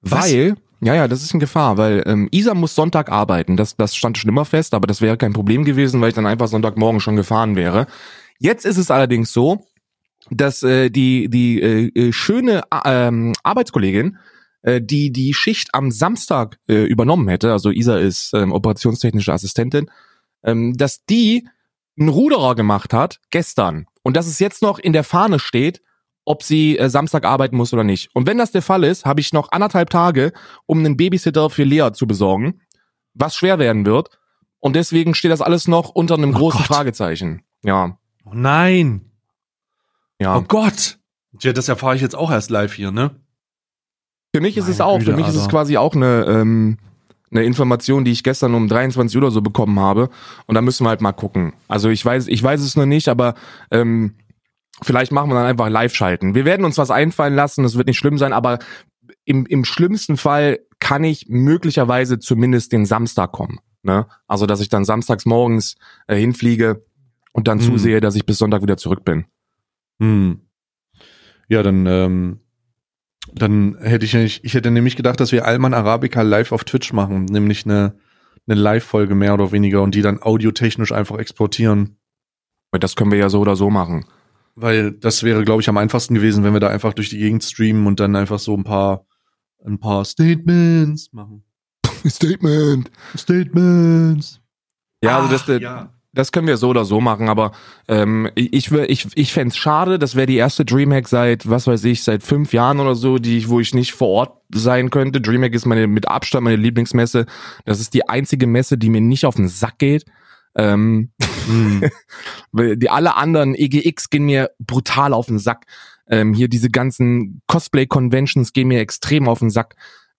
S2: Was? Weil ja, ja, das ist in Gefahr, weil ähm, Isa muss Sonntag arbeiten. Das, das stand schon immer fest, aber das wäre kein Problem gewesen, weil ich dann einfach Sonntagmorgen schon gefahren wäre. Jetzt ist es allerdings so, dass äh, die die äh, äh schöne äh, Arbeitskollegin, äh, die die Schicht am Samstag äh, übernommen hätte, also Isa ist ähm, operationstechnische Assistentin, ähm, dass die einen Ruderer gemacht hat gestern und dass es jetzt noch in der Fahne steht, ob sie äh, Samstag arbeiten muss oder nicht. Und wenn das der Fall ist, habe ich noch anderthalb Tage, um einen Babysitter für Lea zu besorgen, was schwer werden wird. Und deswegen steht das alles noch unter einem oh großen Gott. Fragezeichen. Ja.
S1: Oh nein. Ja. Oh Gott. Ja, das erfahre ich jetzt auch erst live hier, ne?
S2: Für mich ist Meine es auch. Güte, für mich Alter. ist es quasi auch eine, ähm, eine Information, die ich gestern um 23 Uhr oder so bekommen habe. Und da müssen wir halt mal gucken. Also ich weiß, ich weiß es noch nicht, aber ähm, Vielleicht machen wir dann einfach live schalten. Wir werden uns was einfallen lassen, das wird nicht schlimm sein, aber im, im schlimmsten Fall kann ich möglicherweise zumindest den Samstag kommen. Ne? Also, dass ich dann samstags morgens äh, hinfliege und dann hm. zusehe, dass ich bis Sonntag wieder zurück bin.
S1: Hm. Ja, dann, ähm, dann hätte ich nicht, ich hätte nämlich gedacht, dass wir Alman Arabica live auf Twitch machen, nämlich eine, eine Live-Folge mehr oder weniger und die dann audiotechnisch einfach exportieren.
S2: Das können wir ja so oder so machen.
S1: Weil das wäre, glaube ich, am einfachsten gewesen, wenn wir da einfach durch die Gegend streamen und dann einfach so ein paar, ein paar Statements machen.
S2: Statement.
S1: Statements.
S2: Ja, also das, Ach, ja. Das können wir so oder so machen, aber ähm, ich, ich, ich fände es schade, das wäre die erste Dreamhack seit, was weiß ich, seit fünf Jahren oder so, die, wo ich nicht vor Ort sein könnte. Dreamhack ist meine mit Abstand meine Lieblingsmesse. Das ist die einzige Messe, die mir nicht auf den Sack geht. Ähm, mhm. die alle anderen EGX gehen mir brutal auf den Sack. Ähm, hier diese ganzen Cosplay-Conventions gehen mir extrem auf den Sack.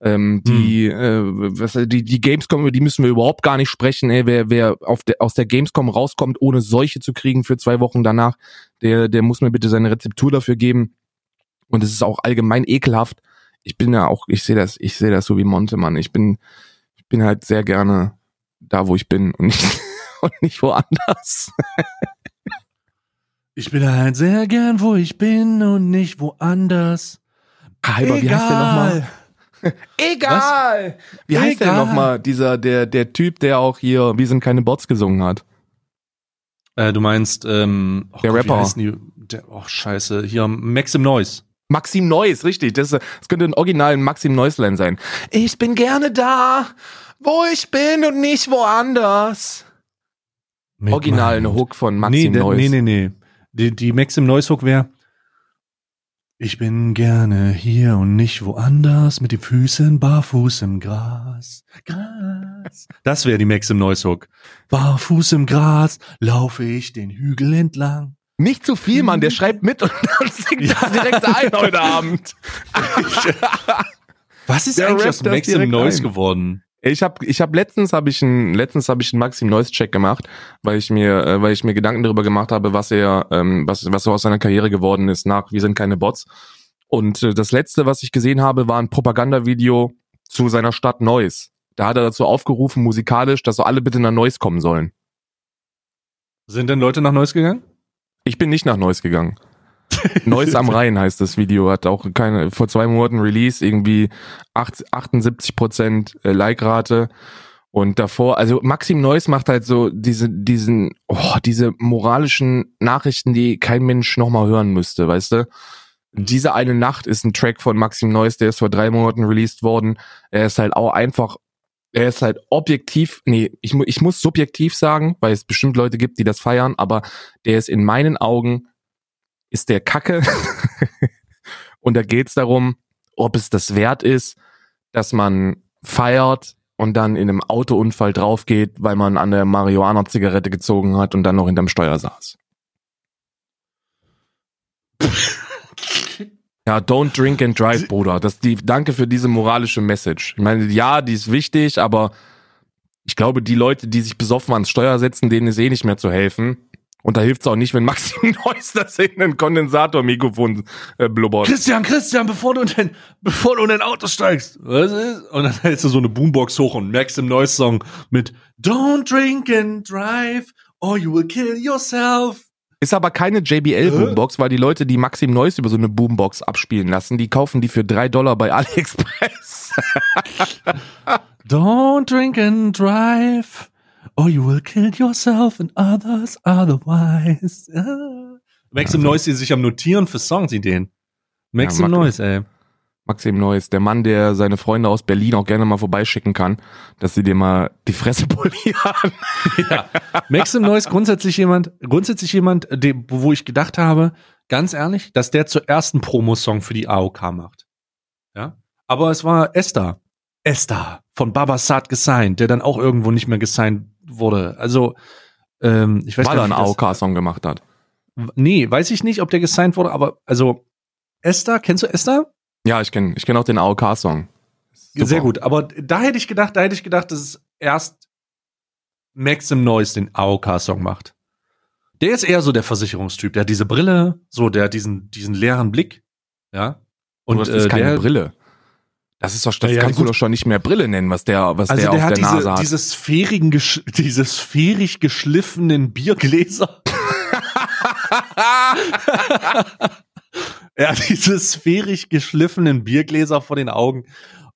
S2: Ähm, die, hm. äh, was, die, die Gamescom, über die müssen wir überhaupt gar nicht sprechen. Ey, wer wer auf der, aus der Gamescom rauskommt, ohne Seuche zu kriegen für zwei Wochen danach, der, der muss mir bitte seine Rezeptur dafür geben. Und es ist auch allgemein ekelhaft. Ich bin ja auch, ich sehe das, ich sehe das so wie Monte, Mann. Ich bin, ich bin halt sehr gerne da, wo ich bin und nicht, und nicht woanders.
S1: ich bin halt sehr gern, wo ich bin und nicht woanders.
S2: Halber, wie heißt der nochmal?
S1: Egal!
S2: Was? Wie heißt Egal. der nochmal? Dieser, der, der Typ, der auch hier Wir sind keine Bots gesungen hat.
S1: Äh, du meinst, ähm,
S2: oh der Gott, Rapper.
S1: Die, der, oh, scheiße. Hier, Maxim Noise.
S2: Maxim Neuss, richtig. Das, das könnte ein originalen Maxim Neusland sein. Ich bin gerne da, wo ich bin und nicht woanders. Mit Original eine Hook von Maxim
S1: nee,
S2: Neuss.
S1: Nee, nee, nee. Die, die Maxim Neuss Hook wäre ich bin gerne hier und nicht woanders, mit den Füßen barfuß im Gras. Gras. Das wäre die Maxim Neuss Hook. Barfuß im Gras laufe ich den Hügel entlang.
S2: Nicht zu viel, Mann, der schreibt mit und dann singt ja. das direkt ein heute Abend.
S1: Was ist der eigentlich aus Maxim Noise geworden?
S2: Ich habe ich hab letztens habe ich einen letztens habe ich einen Maxim Noise Check gemacht, weil ich mir äh, weil ich mir Gedanken darüber gemacht habe, was er ähm, was was so aus seiner Karriere geworden ist nach wir sind keine Bots. Und äh, das letzte, was ich gesehen habe, war ein Propagandavideo zu seiner Stadt Neuss. Da hat er dazu aufgerufen musikalisch, dass so alle bitte nach Neuss kommen sollen.
S1: Sind denn Leute nach Neuss gegangen?
S2: Ich bin nicht nach Neuss gegangen. Neuss am Rhein heißt das Video, hat auch keine, vor zwei Monaten Release, irgendwie 78 Prozent äh, Like-Rate. Und davor, also Maxim Neuss macht halt so diese, diesen, oh, diese moralischen Nachrichten, die kein Mensch nochmal hören müsste, weißt du? Diese eine Nacht ist ein Track von Maxim Neuss, der ist vor drei Monaten released worden. Er ist halt auch einfach er ist halt objektiv, nee, ich, ich muss subjektiv sagen, weil es bestimmt Leute gibt, die das feiern, aber der ist in meinen Augen, ist der Kacke. und da geht's darum, ob es das wert ist, dass man feiert und dann in einem Autounfall draufgeht, weil man an der Marihuana-Zigarette gezogen hat und dann noch hinterm Steuer saß. Ja, don't drink and drive, Bruder. Das die, danke für diese moralische Message. Ich meine, ja, die ist wichtig, aber ich glaube, die Leute, die sich besoffen ans Steuer setzen, denen ist eh nicht mehr zu helfen. Und da hilft es auch nicht, wenn Maxim Neuss das in ein Kondensatormikrofon äh, blubbert.
S1: Christian, Christian, bevor du in dein, bevor du in dein Auto steigst. Was ist? Und dann hältst du so eine Boombox hoch und Maxim Neuss Song mit Don't drink and drive or you will kill yourself.
S2: Ist aber keine JBL-Boombox, weil die Leute, die Maxim Neuss über so eine Boombox abspielen lassen, die kaufen die für drei Dollar bei AliExpress.
S1: Don't drink and drive, or you will kill yourself and others otherwise. Maxim also. Neuss, die sich am Notieren für Songsideen. Maxim ja, Neuss, ey.
S2: Maxim Neuss, der Mann, der seine Freunde aus Berlin auch gerne mal vorbeischicken kann, dass sie dir mal die Fresse polieren.
S1: ja. Maxim Neuss grundsätzlich jemand, grundsätzlich jemand, dem, wo ich gedacht habe, ganz ehrlich, dass der zuerst einen Promosong für die AOK macht. Ja. Aber es war Esther. Esther von Babasat gesigned, der dann auch irgendwo nicht mehr gesigned wurde. Also, ähm, ich weiß
S2: Weil er einen AOK-Song gemacht hat.
S1: Nee, weiß ich nicht, ob der gesigned wurde, aber also Esther, kennst du Esther?
S2: Ja, ich kenne ich kenn auch den AOK-Song.
S1: Sehr gut, aber da hätte ich gedacht, da hätte ich gedacht, dass es erst Maxim Noise den AOK-Song macht. Der ist eher so der Versicherungstyp. Der hat diese Brille, so, der hat diesen, diesen leeren Blick. Ja.
S2: Und das ist äh, keine der, Brille. Das ist doch, das ja, kannst gut. du doch schon nicht mehr Brille nennen, was der, was
S1: also
S2: der,
S1: der
S2: auf der
S1: diese,
S2: Nase hat.
S1: Diese sphärigen, diese sphärisch geschliffenen Biergläser. Er hat diese sphärisch geschliffenen Biergläser vor den Augen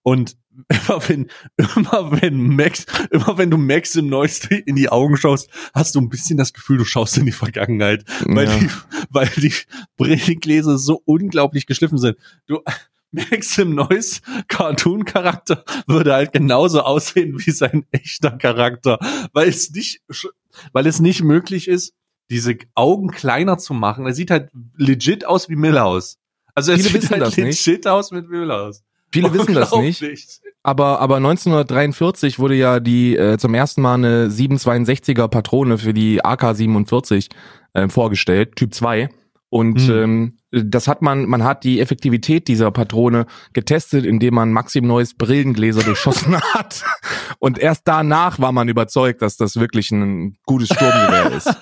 S1: und immer wenn, immer wenn Max, immer wenn du Max im Neueste in die Augen schaust, hast du ein bisschen das Gefühl, du schaust in die Vergangenheit, weil ja. die, weil die Brillegläser so unglaublich geschliffen sind. Du, Max im Neues Cartoon-Charakter würde halt genauso aussehen wie sein echter Charakter, weil es nicht, weil es nicht möglich ist, diese Augen kleiner zu machen. Er sieht halt legit aus wie Millhouse. Also er
S2: Viele
S1: sieht
S2: wissen
S1: halt
S2: das
S1: legit
S2: nicht.
S1: aus mit Millhouse.
S2: Viele wissen das nicht. Aber, aber 1943 wurde ja die äh, zum ersten Mal eine 762er Patrone für die AK-47 äh, vorgestellt, Typ 2. Und mhm. ähm, das hat man, man hat die Effektivität dieser Patrone getestet, indem man Maxim Neues Brillengläser durchschossen hat. Und erst danach war man überzeugt, dass das wirklich ein gutes Sturmgewehr ist.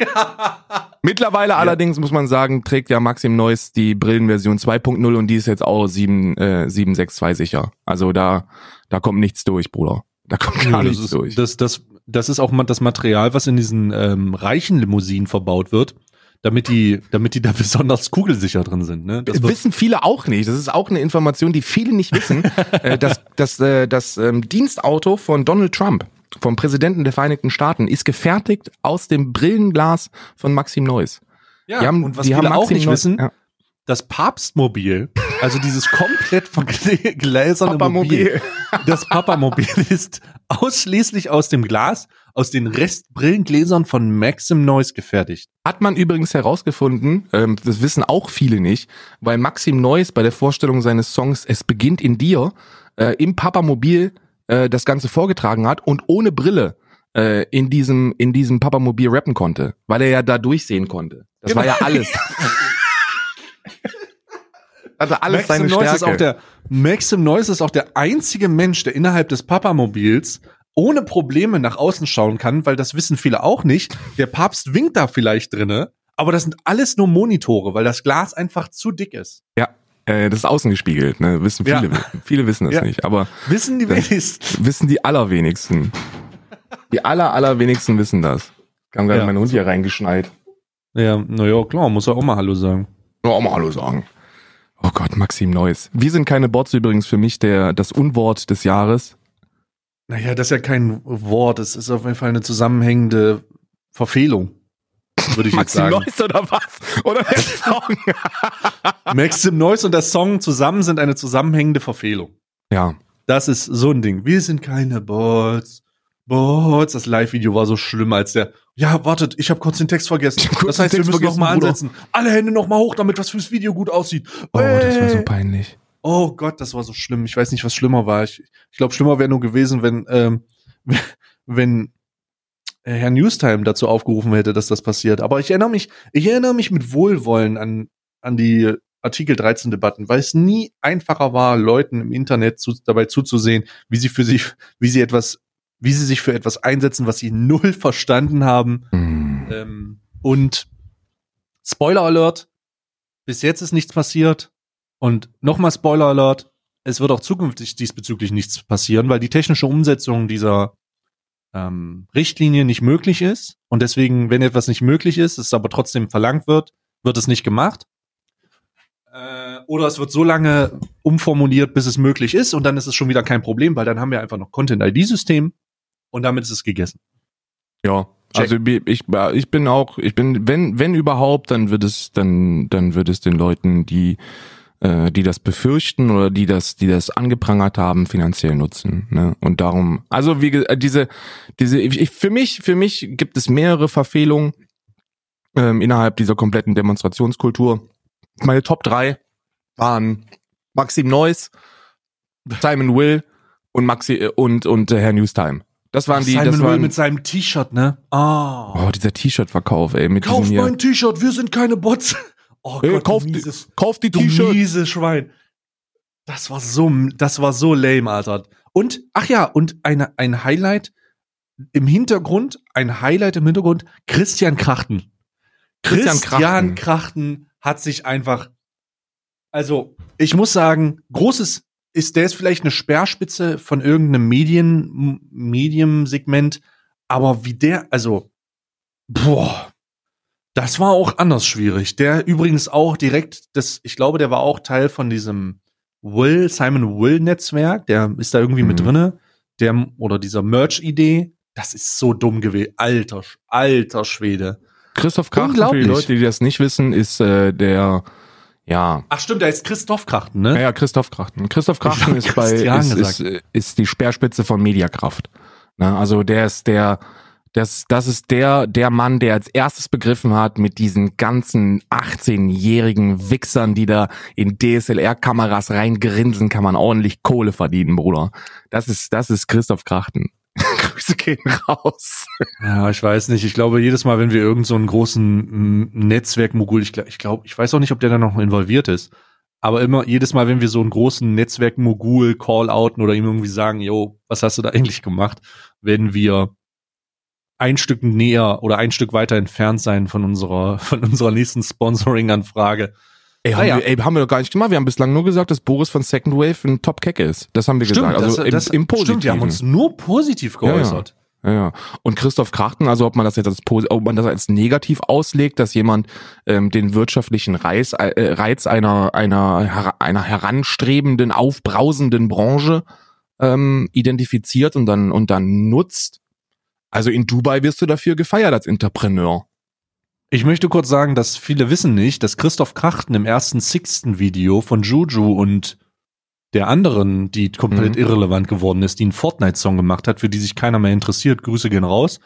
S2: ja. Mittlerweile ja. allerdings muss man sagen, trägt ja Maxim Neues die Brillenversion 2.0 und die ist jetzt auch 7, äh, 762 sicher. Also da, da kommt nichts durch, Bruder. Da kommt gar ja, nichts
S1: ist,
S2: durch.
S1: Das, das, das ist auch das Material, was in diesen ähm, reichen Limousinen verbaut wird damit die, damit die da besonders kugelsicher drin sind. Ne?
S2: Das wissen viele auch nicht. Das ist auch eine Information, die viele nicht wissen. äh, das das, äh, das ähm, Dienstauto von Donald Trump, vom Präsidenten der Vereinigten Staaten, ist gefertigt aus dem Brillenglas von Maxim Neuss.
S1: Ja, die haben, und was die viele haben auch nicht Neuss, wissen, ja. Das Papstmobil, also dieses komplett von gläserne Mobil, das Papamobil ist ausschließlich aus dem Glas aus den Restbrillengläsern von Maxim Noise gefertigt.
S2: Hat man übrigens herausgefunden, ähm, das wissen auch viele nicht, weil Maxim Noise bei der Vorstellung seines Songs Es beginnt in dir äh, im Papamobil äh, das Ganze vorgetragen hat und ohne Brille äh, in diesem in diesem Papamobil rappen konnte, weil er ja da durchsehen konnte. Das genau. war ja alles.
S1: Also alles Maxim seine Stärke. Ist auch der, Maxim Noise ist auch der einzige Mensch, der innerhalb des Papamobils ohne Probleme nach außen schauen kann, weil das wissen viele auch nicht. Der Papst winkt da vielleicht drinne, aber das sind alles nur Monitore, weil das Glas einfach zu dick ist.
S2: Ja, äh, das ist außen gespiegelt, ne? Wissen viele, ja. viele wissen das ja. nicht, aber
S1: wissen die wenigsten.
S2: Wissen die allerwenigsten. Die aller allerwenigsten wissen das. Kam gerade ja. mein Hund hier reingeschneit.
S1: Ja, naja, klar, muss er auch mal Hallo sagen.
S2: Ja, auch mal Hallo sagen. Oh Gott, Maxim Neuss. Wir sind keine Bots übrigens für mich der das Unwort des Jahres.
S1: Naja, das ist ja kein Wort, es ist auf jeden Fall eine zusammenhängende Verfehlung. Würde ich jetzt sagen. Maxim Neuss oder was? Oder der Song? Maxim Neuss und der Song zusammen sind eine zusammenhängende Verfehlung.
S2: Ja.
S1: Das ist so ein Ding. Wir sind keine Bots. Bots. Das Live-Video war so schlimm, als der. Ja, wartet, ich habe kurz den Text vergessen. Das heißt, wir müssen noch mal ansetzen. Alle Hände noch mal hoch, damit was fürs Video gut aussieht.
S2: Oh, hey. das war so peinlich.
S1: Oh Gott, das war so schlimm. Ich weiß nicht, was schlimmer war. Ich, ich glaube, schlimmer wäre nur gewesen, wenn, ähm, wenn äh, Herr Newstime dazu aufgerufen hätte, dass das passiert. Aber ich erinnere mich, ich erinnere mich mit Wohlwollen an, an die Artikel 13 Debatten, weil es nie einfacher war, Leuten im Internet zu, dabei zuzusehen, wie sie für sich, wie sie etwas, wie sie sich für etwas einsetzen, was sie null verstanden haben. Mm. Ähm, und Spoiler Alert, bis jetzt ist nichts passiert. Und nochmal Spoiler Alert, es wird auch zukünftig diesbezüglich nichts passieren, weil die technische Umsetzung dieser ähm, Richtlinie nicht möglich ist. Und deswegen, wenn etwas nicht möglich ist, es aber trotzdem verlangt wird, wird es nicht gemacht. Äh, oder es wird so lange umformuliert, bis es möglich ist, und dann ist es schon wieder kein Problem, weil dann haben wir einfach noch Content-ID-System und damit ist es gegessen.
S2: Ja, Check. Also ich, ich bin auch, ich bin, wenn, wenn überhaupt, dann wird es, dann, dann wird es den Leuten, die äh, die das befürchten oder die das, die das angeprangert haben, finanziell nutzen. Ne? Und darum, also wie äh, diese, diese, ich, für mich, für mich gibt es mehrere Verfehlungen ähm, innerhalb dieser kompletten Demonstrationskultur. Meine Top drei waren Maxim Neuss, Simon Will und Maxi äh, und und äh, Herr Newstime. Das waren die.
S1: Simon
S2: das waren,
S1: Will mit seinem T-Shirt, ne?
S2: Ah. Oh. oh, dieser T-Shirt-Verkauf, ey. Mit
S1: Kauf mein T-Shirt, wir sind keine Bots.
S2: Oh hey, Gott, kauf, mieses, kauf die T-Shirt.
S1: Miese Schwein. Das war so, das war so lame, Alter. Und, ach ja, und eine, ein Highlight im Hintergrund, ein Highlight im Hintergrund, Christian Krachten. Christian, Christian Krachten. Krachten hat sich einfach, also, ich muss sagen, großes, ist, der ist vielleicht eine Speerspitze von irgendeinem Medien, Medium-Segment, aber wie der, also, boah, das war auch anders schwierig. Der übrigens auch direkt, das, ich glaube, der war auch Teil von diesem Will, Simon Will Netzwerk. Der ist da irgendwie mhm. mit drinne. Der, oder dieser Merch-Idee. Das ist so dumm gewesen. Alter, alter Schwede.
S2: Christoph Krachten, für die Leute, die das nicht wissen, ist äh, der, ja.
S1: Ach stimmt, der ist Christoph Krachten, ne?
S2: Ja, ja Christoph Krachten. Christoph Krachten ist bei, ist, ist, ist, die Speerspitze von Mediakraft. Ne? Also der ist der, das, das ist der, der Mann, der als erstes begriffen hat, mit diesen ganzen 18-jährigen Wichsern, die da in DSLR-Kameras reingrinsen, kann man ordentlich Kohle verdienen, Bruder. Das ist, das ist Christoph Krachten. Grüße gehen raus.
S1: Ja, ich weiß nicht. Ich glaube, jedes Mal, wenn wir irgend so einen großen Netzwerk-Mogul, ich glaube, ich, glaub, ich weiß auch nicht, ob der da noch involviert ist. Aber immer, jedes Mal, wenn wir so einen großen Netzwerk-Mogul call-outen oder ihm irgendwie sagen, yo, was hast du da eigentlich gemacht, werden wir ein Stück näher oder ein Stück weiter entfernt sein von unserer, von unserer nächsten Sponsoring-Anfrage.
S2: Ey, haben, ah, ja. wir, ey, haben wir doch gar nicht gemacht. Wir haben bislang nur gesagt, dass Boris von Second Wave ein Top-Kecke ist. Das haben wir
S1: stimmt,
S2: gesagt.
S1: Also das, im, im Positiven. Stimmt, wir haben uns nur positiv geäußert.
S2: Ja, ja. ja, Und Christoph Krachten, also ob man das jetzt als, ob man das als negativ auslegt, dass jemand ähm, den wirtschaftlichen Reiz, äh, Reiz einer, einer, einer heranstrebenden, aufbrausenden Branche ähm, identifiziert und dann, und dann nutzt. Also in Dubai wirst du dafür gefeiert als Entrepreneur.
S1: Ich möchte kurz sagen, dass viele wissen nicht, dass Christoph Krachten im ersten Sixten Video von Juju und der anderen, die komplett mhm. irrelevant geworden ist, die einen Fortnite-Song gemacht hat, für die sich keiner mehr interessiert, Grüße gehen raus,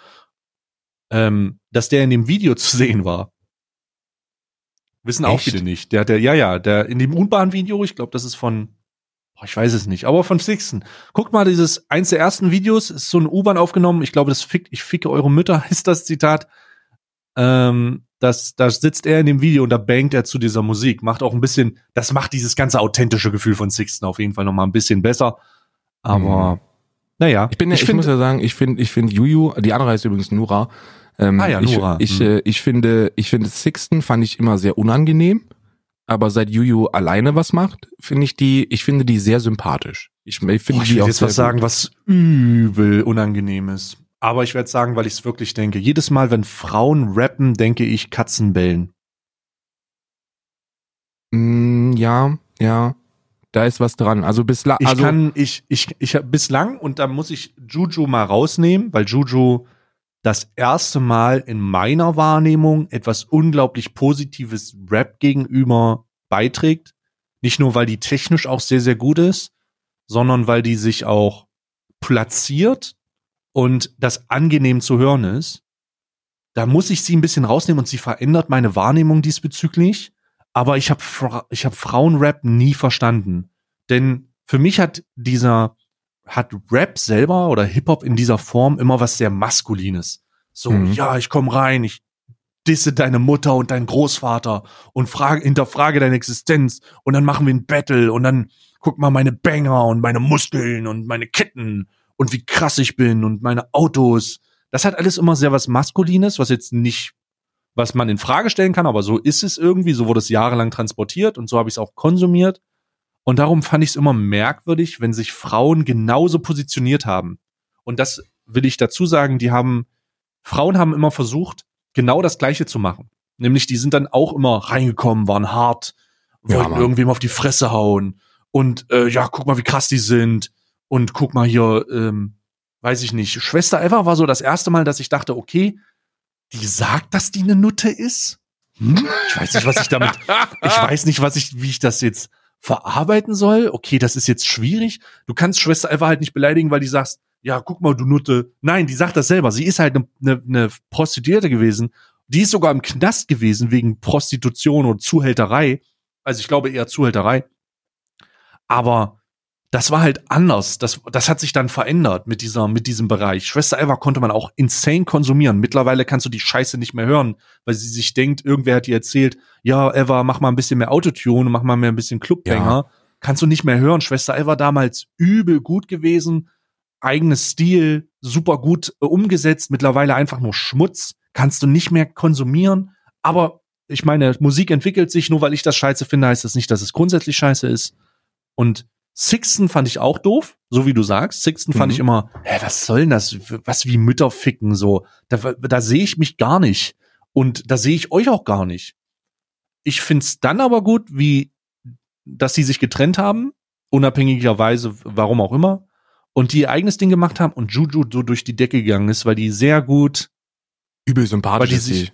S1: ähm, dass der in dem Video zu sehen war. Wissen Echt? auch viele nicht. Der hat der, ja, ja, der in dem U-Bahn-Video, ich glaube, das ist von, boah, ich weiß es nicht, aber von Sixten. Guckt mal, dieses eins der ersten Videos, ist so eine U-Bahn aufgenommen. Ich glaube, das fickt, ich ficke eure Mütter, ist das Zitat. Ähm, das, da sitzt er in dem Video und da bangt er zu dieser Musik. Macht auch ein bisschen, das macht dieses ganze authentische Gefühl von Sixten auf jeden Fall nochmal ein bisschen besser. Aber, mhm. naja.
S2: Ich bin, ich, ich find, muss ja sagen, ich finde, ich finde Juju, die andere heißt übrigens Nura. Ähm, ah ja, Nura. Ich, ich, mhm. äh, ich finde, ich finde Sixten fand ich immer sehr unangenehm. Aber seit Juju alleine was macht, finde ich die, ich finde die sehr sympathisch.
S1: Ich, ich finde die will auch jetzt was sagen, was übel unangenehm ist. Aber ich werde sagen, weil ich es wirklich denke. Jedes Mal, wenn Frauen rappen, denke ich Katzenbellen.
S2: Mm, ja, ja. Da ist was dran. Also bislang.
S1: Ich
S2: also
S1: kann, ich, ich, ich bislang, und da muss ich Juju mal rausnehmen, weil Juju das erste Mal in meiner Wahrnehmung etwas unglaublich Positives Rap gegenüber beiträgt. Nicht nur, weil die technisch auch sehr, sehr gut ist, sondern weil die sich auch platziert und das angenehm zu hören ist, da muss ich sie ein bisschen rausnehmen und sie verändert meine Wahrnehmung diesbezüglich. Aber ich habe ich hab Frauenrap nie verstanden. Denn für mich hat dieser, hat Rap selber oder Hip-Hop in dieser Form immer was sehr Maskulines. So, mhm. ja, ich komm rein, ich disse deine Mutter und deinen Großvater und frage, hinterfrage deine Existenz und dann machen wir ein Battle und dann guck mal meine Banger und meine Muskeln und meine Ketten und wie krass ich bin und meine Autos. Das hat alles immer sehr was Maskulines, was jetzt nicht, was man in Frage stellen kann, aber so ist es irgendwie, so wurde es jahrelang transportiert und so habe ich es auch konsumiert. Und darum fand ich es immer merkwürdig, wenn sich Frauen genauso positioniert haben. Und das will ich dazu sagen, die haben, Frauen haben immer versucht, genau das Gleiche zu machen. Nämlich, die sind dann auch immer reingekommen, waren hart, wollten ja, irgendwem auf die Fresse hauen und äh, ja, guck mal, wie krass die sind und guck mal hier, ähm, weiß ich nicht, Schwester Eva war so das erste Mal, dass ich dachte, okay, die sagt, dass die eine Nutte ist. Hm? Ich weiß nicht, was ich damit, ich weiß nicht, was ich, wie ich das jetzt verarbeiten soll. Okay, das ist jetzt schwierig. Du kannst Schwester Eva halt nicht beleidigen, weil die sagst, ja, guck mal, du Nutte. Nein, die sagt das selber. Sie ist halt eine ne, ne Prostituierte gewesen. Die ist sogar im Knast gewesen wegen Prostitution und Zuhälterei. Also ich glaube eher Zuhälterei. Aber das war halt anders. Das, das hat sich dann verändert mit dieser, mit diesem Bereich. Schwester Eva konnte man auch insane konsumieren. Mittlerweile kannst du die Scheiße nicht mehr hören, weil sie sich denkt, irgendwer hat dir erzählt, ja, Eva, mach mal ein bisschen mehr Autotune, mach mal mehr ein bisschen Clubbanger. Ja. Kannst du nicht mehr hören. Schwester Eva damals übel gut gewesen. Eigenes Stil, super gut äh, umgesetzt. Mittlerweile einfach nur Schmutz. Kannst du nicht mehr konsumieren. Aber ich meine, Musik entwickelt sich. Nur weil ich das scheiße finde, heißt das nicht, dass es grundsätzlich scheiße ist. Und Sixten fand ich auch doof, so wie du sagst. Sixten mhm. fand ich immer, hä, was soll denn das? Was wie Mütter ficken, so. Da, da sehe ich mich gar nicht. Und da sehe ich euch auch gar nicht. Ich find's dann aber gut, wie, dass sie sich getrennt haben, unabhängigerweise, warum auch immer, und die ihr eigenes Ding gemacht haben und Juju so durch die Decke gegangen ist, weil die sehr gut,
S2: übel sympathisch
S1: die sich,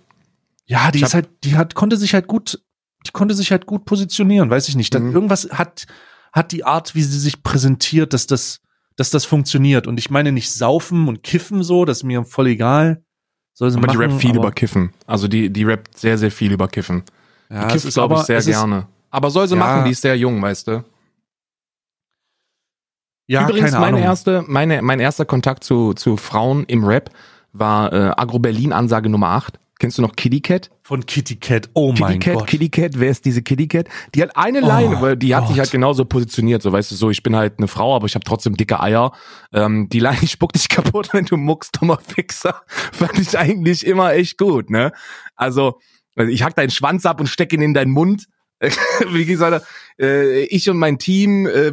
S1: ja, die ist halt, die hat, konnte sich halt gut, die konnte sich halt gut positionieren, weiß ich nicht. Mhm. irgendwas hat, hat die Art, wie sie sich präsentiert, dass das, dass das funktioniert. Und ich meine nicht saufen und kiffen so, das ist mir voll egal.
S2: Soll sie aber machen, die rappt viel über Kiffen. Also die, die rappt sehr, sehr viel über Kiffen. Ja, die kifft, glaube ich, sehr gerne. aber soll sie ja, machen, die ist sehr jung, weißt du. Ja, Übrigens, keine meine Ahnung. erste, meine, mein erster Kontakt zu, zu Frauen im Rap war äh, Agro Berlin Ansage Nummer 8. Kennst du noch Kitty Cat?
S1: Von Kitty Cat, oh
S2: Kitty
S1: mein
S2: Cat,
S1: Gott.
S2: Kitty Cat, wer ist diese Kitty Cat? Die hat eine Line, oh, die hat Gott. sich halt genauso positioniert, so weißt du, so ich bin halt eine Frau, aber ich habe trotzdem dicke Eier. Ähm, die Line, ich spuck dich kaputt, wenn du muckst, dummer Fixer, fand ich eigentlich immer echt gut, ne? Also, also ich hack deinen Schwanz ab und steck ihn in deinen Mund. wie gesagt, äh, ich und mein Team, äh,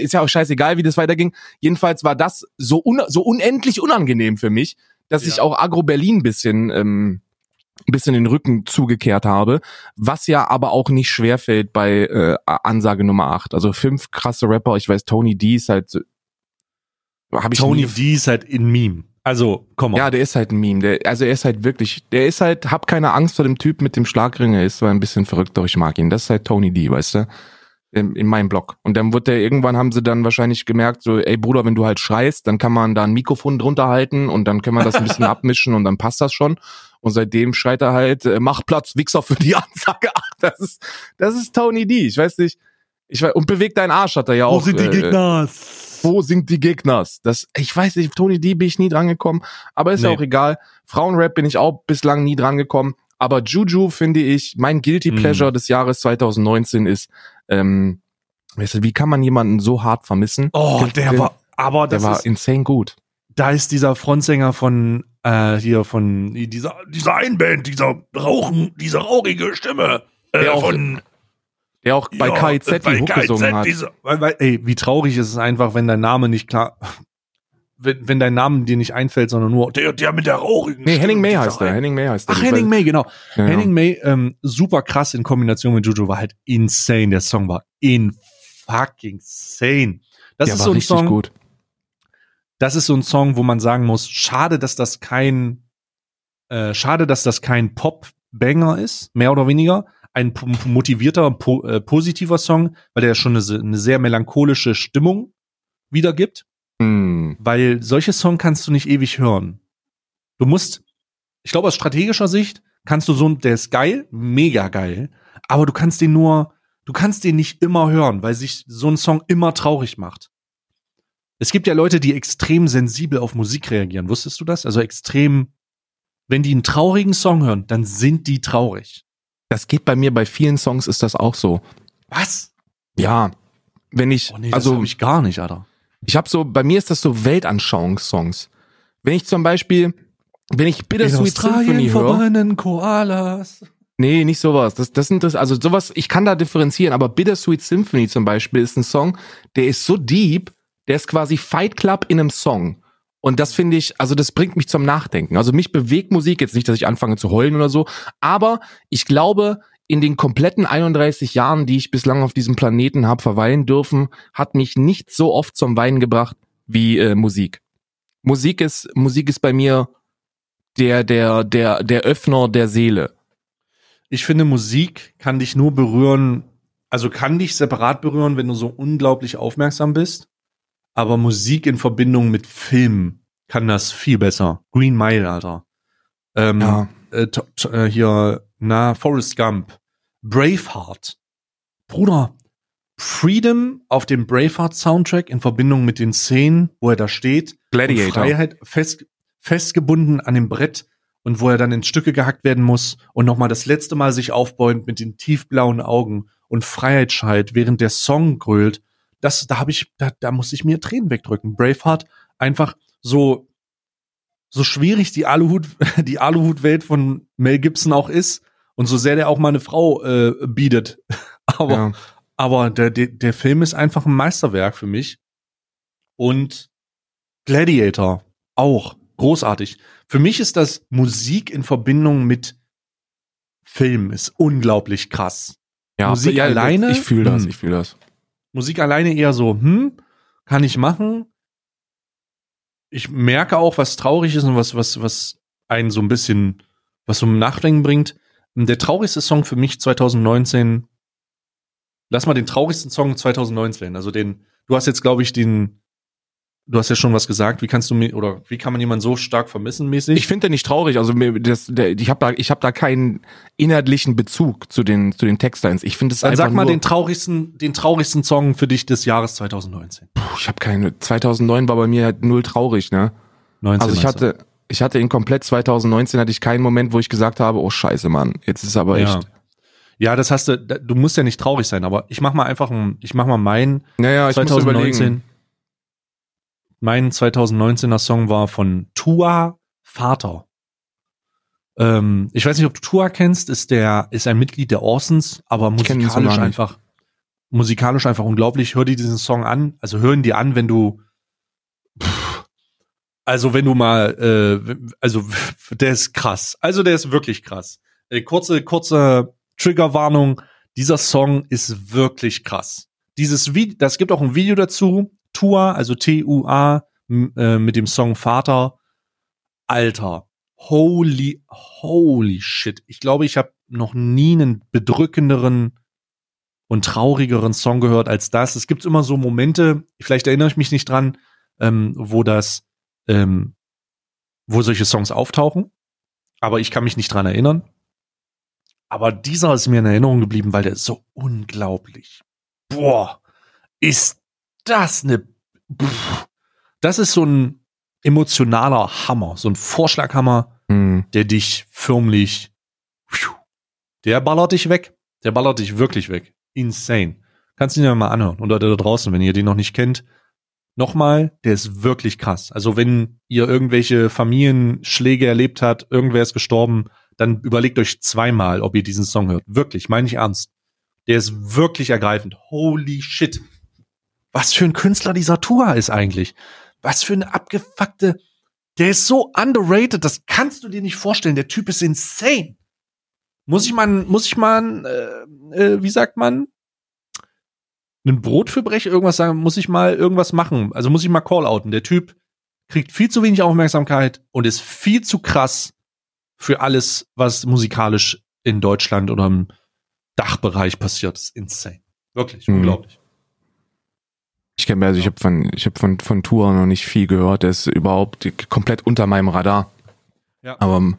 S2: ist ja auch scheißegal, wie das weiterging. Jedenfalls war das so, un so unendlich unangenehm für mich, dass ja. ich auch Agro Berlin ein bisschen, ähm, bisschen den Rücken zugekehrt habe, was ja aber auch nicht schwerfällt bei äh, Ansage Nummer 8. Also fünf krasse Rapper, ich weiß, Tony D ist halt
S1: hab ich Tony D ist halt in Meme. Also, komm
S2: mal. Ja, der ist halt ein Meme. Der, also er ist halt wirklich, der ist halt, hab keine Angst vor dem Typ mit dem Schlagring, er ist zwar ein bisschen verrückt, doch ich mag ihn. Das ist halt Tony D, weißt du? In, in meinem Blog. Und dann wird der, irgendwann haben sie dann wahrscheinlich gemerkt, so, ey Bruder, wenn du halt schreist, dann kann man da ein Mikrofon drunter halten und dann können wir das ein bisschen abmischen und dann passt das schon. Und seitdem schreit er halt, äh, mach Platz, Wichser für die Ansage. Ach, das ist, das ist Tony D. Ich weiß nicht. Ich weiß, und bewegt deinen Arsch hat er ja auch.
S1: Wo sind die äh, Gegner?
S2: Wo sind die Gegner? Das, ich weiß nicht, Tony D bin ich nie dran gekommen, aber ist nee. ja auch egal. Frauenrap bin ich auch bislang nie dran gekommen. Aber Juju finde ich, mein Guilty mhm. Pleasure mm. des Jahres 2019 ist, ähm, weißt du, wie kann man jemanden so hart vermissen?
S1: Oh, der, der war, aber
S2: das der war ist, insane gut.
S1: Da ist dieser Frontsänger von äh, hier von dieser dieser Einband, dieser Rauchen, diese rauchige Stimme
S2: äh, der auch, von der auch bei ja, KIZ die Hook gesungen hat. Diese,
S1: weil, weil, ey, wie traurig ist es einfach, wenn dein Name nicht klar, wenn, wenn dein Name dir nicht einfällt, sondern nur der, der mit der rauchigen
S2: Nee, Stimme, Henning May heißt der. Henning May heißt der.
S1: Ach, Henning May, genau. Ja, Henning May, ähm, super krass in Kombination mit Juju, war halt insane. Der Song war in fucking sane. Das der ist so ein Song. Gut. Das ist so ein Song, wo man sagen muss, schade, dass das kein, äh, schade, dass das kein Pop-Banger ist, mehr oder weniger ein motivierter, po äh, positiver Song, weil der schon eine, eine sehr melancholische Stimmung wiedergibt. Mm. Weil solche Songs kannst du nicht ewig hören. Du musst, ich glaube, aus strategischer Sicht kannst du so, der ist geil, mega geil, aber du kannst den nur, du kannst den nicht immer hören, weil sich so ein Song immer traurig macht. Es gibt ja Leute, die extrem sensibel auf Musik reagieren. Wusstest du das? Also extrem, wenn die einen traurigen Song hören, dann sind die traurig.
S2: Das geht bei mir bei vielen Songs ist das auch so.
S1: Was?
S2: Ja, wenn ich
S1: oh nee, also das ich gar nicht, Alter.
S2: Ich habe so bei mir ist das so Weltanschauungssongs. Wenn ich zum Beispiel wenn ich Bittersweet Symphony höre,
S1: Koalas.
S2: Nee, nicht sowas. Das, das sind das, also sowas, ich kann da differenzieren, aber Bittersweet Symphony zum Beispiel ist ein Song, der ist so deep, der ist quasi Fight Club in einem Song. Und das finde ich, also das bringt mich zum Nachdenken. Also mich bewegt Musik jetzt nicht, dass ich anfange zu heulen oder so, aber ich glaube, in den kompletten 31 Jahren, die ich bislang auf diesem Planeten habe verweilen dürfen, hat mich nicht so oft zum Weinen gebracht wie äh, Musik. Musik ist Musik ist bei mir der der der der Öffner der Seele.
S1: Ich finde Musik kann dich nur berühren, also kann dich separat berühren, wenn du so unglaublich aufmerksam bist aber Musik in Verbindung mit Film kann das viel besser. Green Mile, Alter. Ähm, ja. Äh, äh, hier, na, Forrest Gump. Braveheart. Bruder, Freedom auf dem Braveheart Soundtrack in Verbindung mit den Szenen, wo er da steht.
S2: Gladiator.
S1: Freiheit fest, festgebunden an dem Brett und wo er dann in Stücke gehackt werden muss und nochmal das letzte Mal sich aufbäumt mit den tiefblauen Augen und Freiheit schreit, während der Song grölt das, da habe ich, da, da muss ich mir Tränen wegdrücken. Braveheart einfach so, so schwierig die Aluhut, die Aluhut-Welt von Mel Gibson auch ist und so sehr der auch mal eine Frau äh, bietet. aber, ja. aber der, der, der Film ist einfach ein Meisterwerk für mich. Und Gladiator auch großartig. Für mich ist das Musik in Verbindung mit Film ist unglaublich krass.
S2: Ja, Musik ja, alleine. Ich fühle das, hm. ich fühle das.
S1: Musik alleine eher so, hm, kann ich machen. Ich merke auch, was traurig ist und was, was, was einen so ein bisschen, was so ein Nachdenken bringt. Der traurigste Song für mich 2019, lass mal den traurigsten Song 2019, also den, du hast jetzt, glaube ich, den, du hast ja schon was gesagt. Wie kannst du mir oder wie kann man jemanden so stark vermissen mäßig?
S2: Ich finde den nicht traurig. Also mir, das, der, ich habe da, ich habe da keinen inhaltlichen Bezug zu den zu den Textlines. Ich finde es
S1: einfach sag mal den traurigsten, den traurigsten Song für dich des Jahres 2019.
S2: Puh, ich habe keine. 2009 war bei mir halt null traurig, ne? 19 also ich hatte, ich hatte in komplett 2019 hatte ich keinen Moment, wo ich gesagt habe, oh Scheiße, Mann, jetzt ist aber echt.
S1: Ja. Ja, das hast du, du musst ja nicht traurig sein, aber ich mach mal einfach ein, ich mach mal meinen
S2: naja, ich 2019.
S1: Mein 2019er Song war von Tua Vater. Ähm, ich weiß nicht, ob du Tua kennst, ist der, ist ein Mitglied der Orsons, aber musikalisch einfach, musikalisch einfach unglaublich. Hör dir diesen Song an, also hören die an, wenn du, pff, also wenn du mal, äh, also der ist krass. Also der ist wirklich krass. Äh, kurze, kurze Triggerwarnung. Dieser Song ist wirklich krass. Dieses Video, das gibt auch ein Video dazu. Tua, also T-U-A, äh, mit dem Song Vater. Alter, holy, holy shit. Ich glaube, ich habe noch nie einen bedrückenderen und traurigeren Song gehört als das. Es gibt immer so Momente, vielleicht erinnere ich mich nicht dran, ähm, wo das ähm, wo solche Songs auftauchen. Aber ich kann mich nicht dran erinnern. Aber dieser ist mir in Erinnerung geblieben, weil der ist so unglaublich. Boah, ist das eine. Das ist so ein emotionaler Hammer, so ein Vorschlaghammer, mhm. der dich förmlich. Der ballert dich weg. Der ballert dich wirklich weg. Insane. Kannst du ihn ja mal anhören. Und Leute da draußen, wenn ihr den noch nicht kennt, nochmal, der ist wirklich krass. Also wenn ihr irgendwelche Familienschläge erlebt habt, irgendwer ist gestorben, dann überlegt euch zweimal, ob ihr diesen Song hört. Wirklich, meine ich ernst. Der ist wirklich ergreifend. Holy shit. Was für ein Künstler dieser Tour ist eigentlich. Was für eine abgefuckte. Der ist so underrated, das kannst du dir nicht vorstellen. Der Typ ist insane. Muss ich mal, muss ich mal, äh, äh, wie sagt man, ein Brot für Brech irgendwas sagen, muss ich mal irgendwas machen. Also muss ich mal call-outen. Der Typ kriegt viel zu wenig Aufmerksamkeit und ist viel zu krass für alles, was musikalisch in Deutschland oder im Dachbereich passiert. Das ist insane. Wirklich, mhm. unglaublich.
S2: Ich kenne also ich habe von ich habe von von Tour noch nicht viel gehört. Der ist überhaupt komplett unter meinem Radar. Ja. Aber ähm,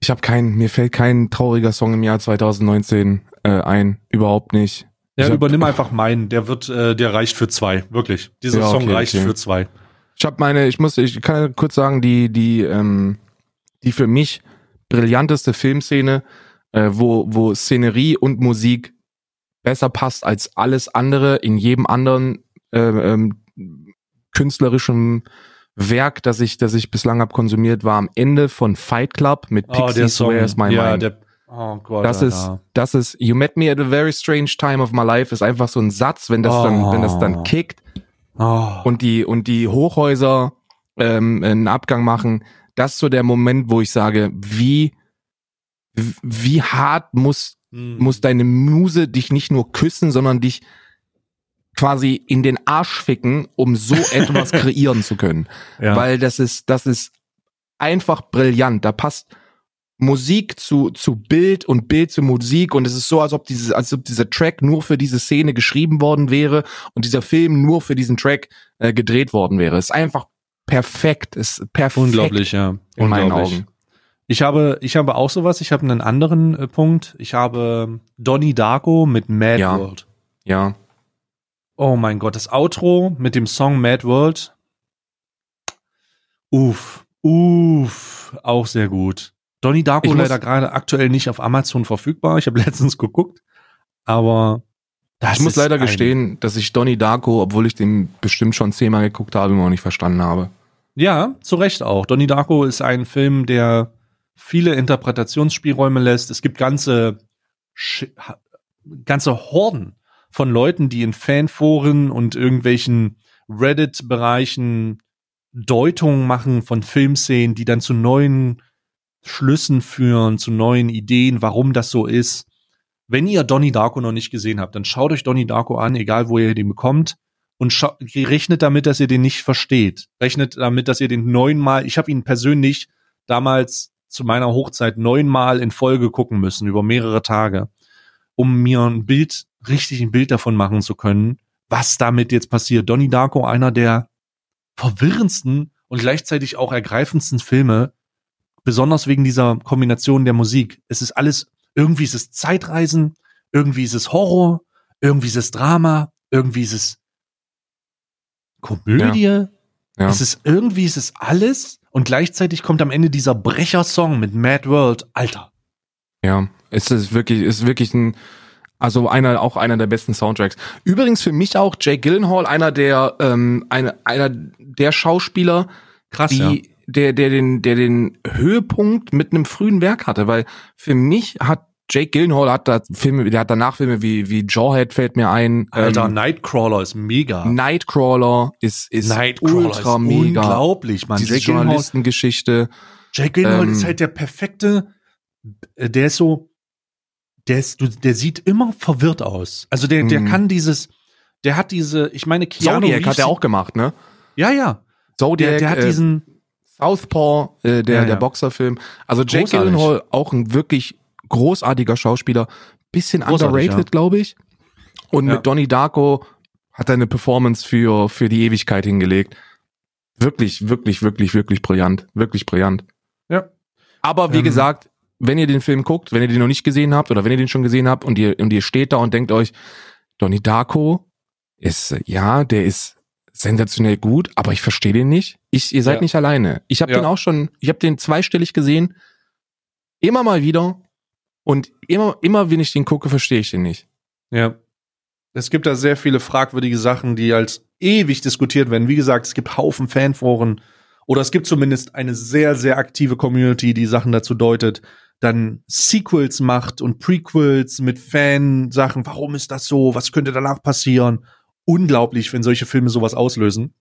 S2: ich habe keinen, mir fällt kein trauriger Song im Jahr 2019 äh, ein, überhaupt nicht.
S1: Ja, übernimm einfach meinen. Der wird, äh, der reicht für zwei, wirklich. Dieser ja, okay, Song reicht okay. für zwei.
S2: Ich habe meine, ich muss, ich kann kurz sagen, die, die, ähm, die für mich brillanteste Filmszene, äh, wo, wo Szenerie und Musik besser passt als alles andere in jedem anderen äh, ähm, künstlerischen Werk, das ich, das ich bislang hab konsumiert, war am Ende von Fight Club mit Pixies
S1: oh, Where's My
S2: ja,
S1: Mind.
S2: Der, Oh Gott, das ist, das ist, you met me at a very strange time of my life, ist einfach so ein Satz, wenn das oh. dann, wenn das dann kickt oh. und die, und die Hochhäuser ähm, einen Abgang machen, das ist so der Moment, wo ich sage, wie, wie hart muss, mm. muss deine Muse dich nicht nur küssen, sondern dich quasi in den Arsch ficken, um so etwas kreieren zu können. Ja. Weil das ist, das ist einfach brillant. Da passt, Musik zu, zu Bild und Bild zu Musik und es ist so, als ob dieses, als ob dieser Track nur für diese Szene geschrieben worden wäre und dieser Film nur für diesen Track äh, gedreht worden wäre. Es ist einfach perfekt, es ist perfekt.
S1: Unglaublich, ja.
S2: In Unglaublich. meinen Augen.
S1: Ich habe, ich habe auch sowas. Ich habe einen anderen äh, Punkt. Ich habe Donnie Darko mit Mad
S2: ja.
S1: World.
S2: Ja.
S1: Oh mein Gott, das Outro mit dem Song Mad World. Uff, uff, auch sehr gut. Donnie Darko ich leider gerade aktuell nicht auf Amazon verfügbar. Ich habe letztens geguckt, aber
S2: das ich muss leider gestehen, dass ich Donnie Darko, obwohl ich den bestimmt schon zehnmal geguckt habe, immer noch nicht verstanden habe.
S1: Ja, zu Recht auch. Donnie Darko ist ein Film, der viele Interpretationsspielräume lässt. Es gibt ganze ganze Horden von Leuten, die in Fanforen und irgendwelchen Reddit-Bereichen Deutungen machen von Filmszenen, die dann zu neuen Schlüssen führen, zu neuen Ideen, warum das so ist. Wenn ihr Donnie Darko noch nicht gesehen habt, dann schaut euch Donnie Darko an, egal wo ihr den bekommt, und rechnet damit, dass ihr den nicht versteht. Rechnet damit, dass ihr den neunmal, ich habe ihn persönlich damals zu meiner Hochzeit neunmal in Folge gucken müssen, über mehrere Tage, um mir ein Bild, richtig ein Bild davon machen zu können, was damit jetzt passiert. Donnie Darko, einer der verwirrendsten und gleichzeitig auch ergreifendsten Filme, besonders wegen dieser Kombination der Musik. Es ist alles, irgendwie ist es Zeitreisen, irgendwie ist es Horror, irgendwie ist es Drama, irgendwie ist es Komödie. Ja. Ja. Es ist irgendwie ist es alles und gleichzeitig kommt am Ende dieser Brecher-Song mit Mad World. Alter.
S2: Ja, es ist wirklich, ist wirklich ein, also einer, auch einer der besten Soundtracks. Übrigens für mich auch Jake Gyllenhaal, einer der, ähm, einer, einer der Schauspieler, Krass, die, ja. Der, der den, der den Höhepunkt mit einem frühen Werk hatte, weil für mich hat Jake Gyllenhaal hat da Filme, der hat danach Filme wie, wie Jawhead fällt mir ein.
S1: Alter, ähm, Nightcrawler ist mega.
S2: Nightcrawler ist, ist
S1: Nightcrawler ultra ist mega. Unglaublich, man.
S2: Diese Journalistengeschichte.
S1: Jake Gyllenhaal ähm, ist halt der perfekte, äh, der ist so, der ist, der sieht immer verwirrt aus. Also der, der mhm. kann dieses, der hat diese, ich meine,
S2: Keanu Zodiac hat er auch gemacht, ne?
S1: Ja, ja.
S2: Zodiac, der, der hat äh, diesen Southpaw, äh, der, ja, der Boxerfilm. Also Jake Gyllenhaal auch ein wirklich großartiger Schauspieler, bisschen Großartig, underrated, glaube ich. Und mit Donnie Darko hat er eine Performance für, für die Ewigkeit hingelegt. Wirklich, wirklich, wirklich, wirklich brillant. Wirklich brillant.
S1: Ja.
S2: Aber wie ähm. gesagt, wenn ihr den Film guckt, wenn ihr den noch nicht gesehen habt oder wenn ihr den schon gesehen habt und ihr, und ihr steht da und denkt euch, Donnie Darko ist, ja, der ist sensationell gut, aber ich verstehe den nicht. Ich, ihr seid ja. nicht alleine. Ich habe ja. den auch schon, ich habe den zweistellig gesehen. Immer mal wieder. Und immer, immer wenn ich den gucke, verstehe ich den nicht.
S1: Ja. Es gibt da sehr viele fragwürdige Sachen, die als ewig diskutiert werden. Wie gesagt, es gibt Haufen Fanforen oder es gibt zumindest eine sehr, sehr aktive Community, die Sachen dazu deutet, dann Sequels macht und Prequels mit Fansachen. Warum ist das so? Was könnte danach passieren? Unglaublich, wenn solche Filme sowas auslösen.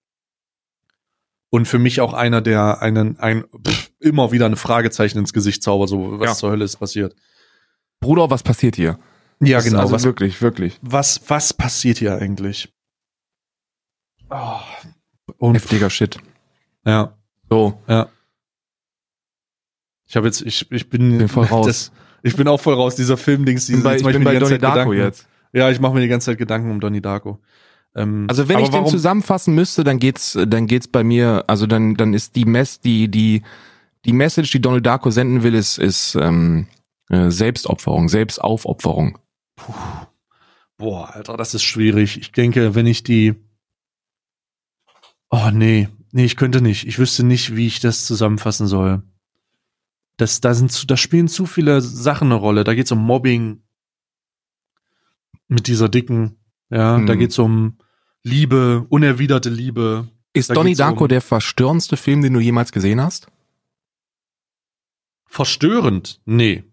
S1: Und für mich auch einer, der einen, ein, pff, immer wieder eine Fragezeichen ins Gesicht zaubert, so was ja. zur Hölle ist passiert.
S2: Bruder, was passiert hier?
S1: Ja, genau.
S2: Also was, wirklich, wirklich.
S1: Was, was passiert hier eigentlich?
S2: Oh, und Heftiger Shit.
S1: Ja.
S2: So.
S1: Ja. Ich habe jetzt, ich, ich bin,
S2: bin voll raus. Das,
S1: ich bin auch voll raus, dieser Filmdings.
S2: Ich bin bei, ich bin bei Donnie Darko Gedanken. jetzt.
S1: Ja, ich mache mir die ganze Zeit Gedanken um Donnie Darko.
S2: Ähm, also wenn ich den zusammenfassen müsste, dann geht's, dann geht's bei mir, also dann, dann ist die Mess, die, die, die Message, die Donnie Darko senden will, ist, ist ähm, äh, Selbstopferung, Selbstaufopferung.
S1: Puh. Boah, Alter, das ist schwierig. Ich denke, wenn ich die. Oh, nee. Nee, ich könnte nicht. Ich wüsste nicht, wie ich das zusammenfassen soll. Das, da, sind zu, da spielen zu viele Sachen eine Rolle. Da geht es um Mobbing mit dieser dicken. Ja, hm. da geht es um Liebe, unerwiderte Liebe.
S2: Ist da Donnie Darko um der verstörendste Film, den du jemals gesehen hast?
S1: Verstörend? Nee.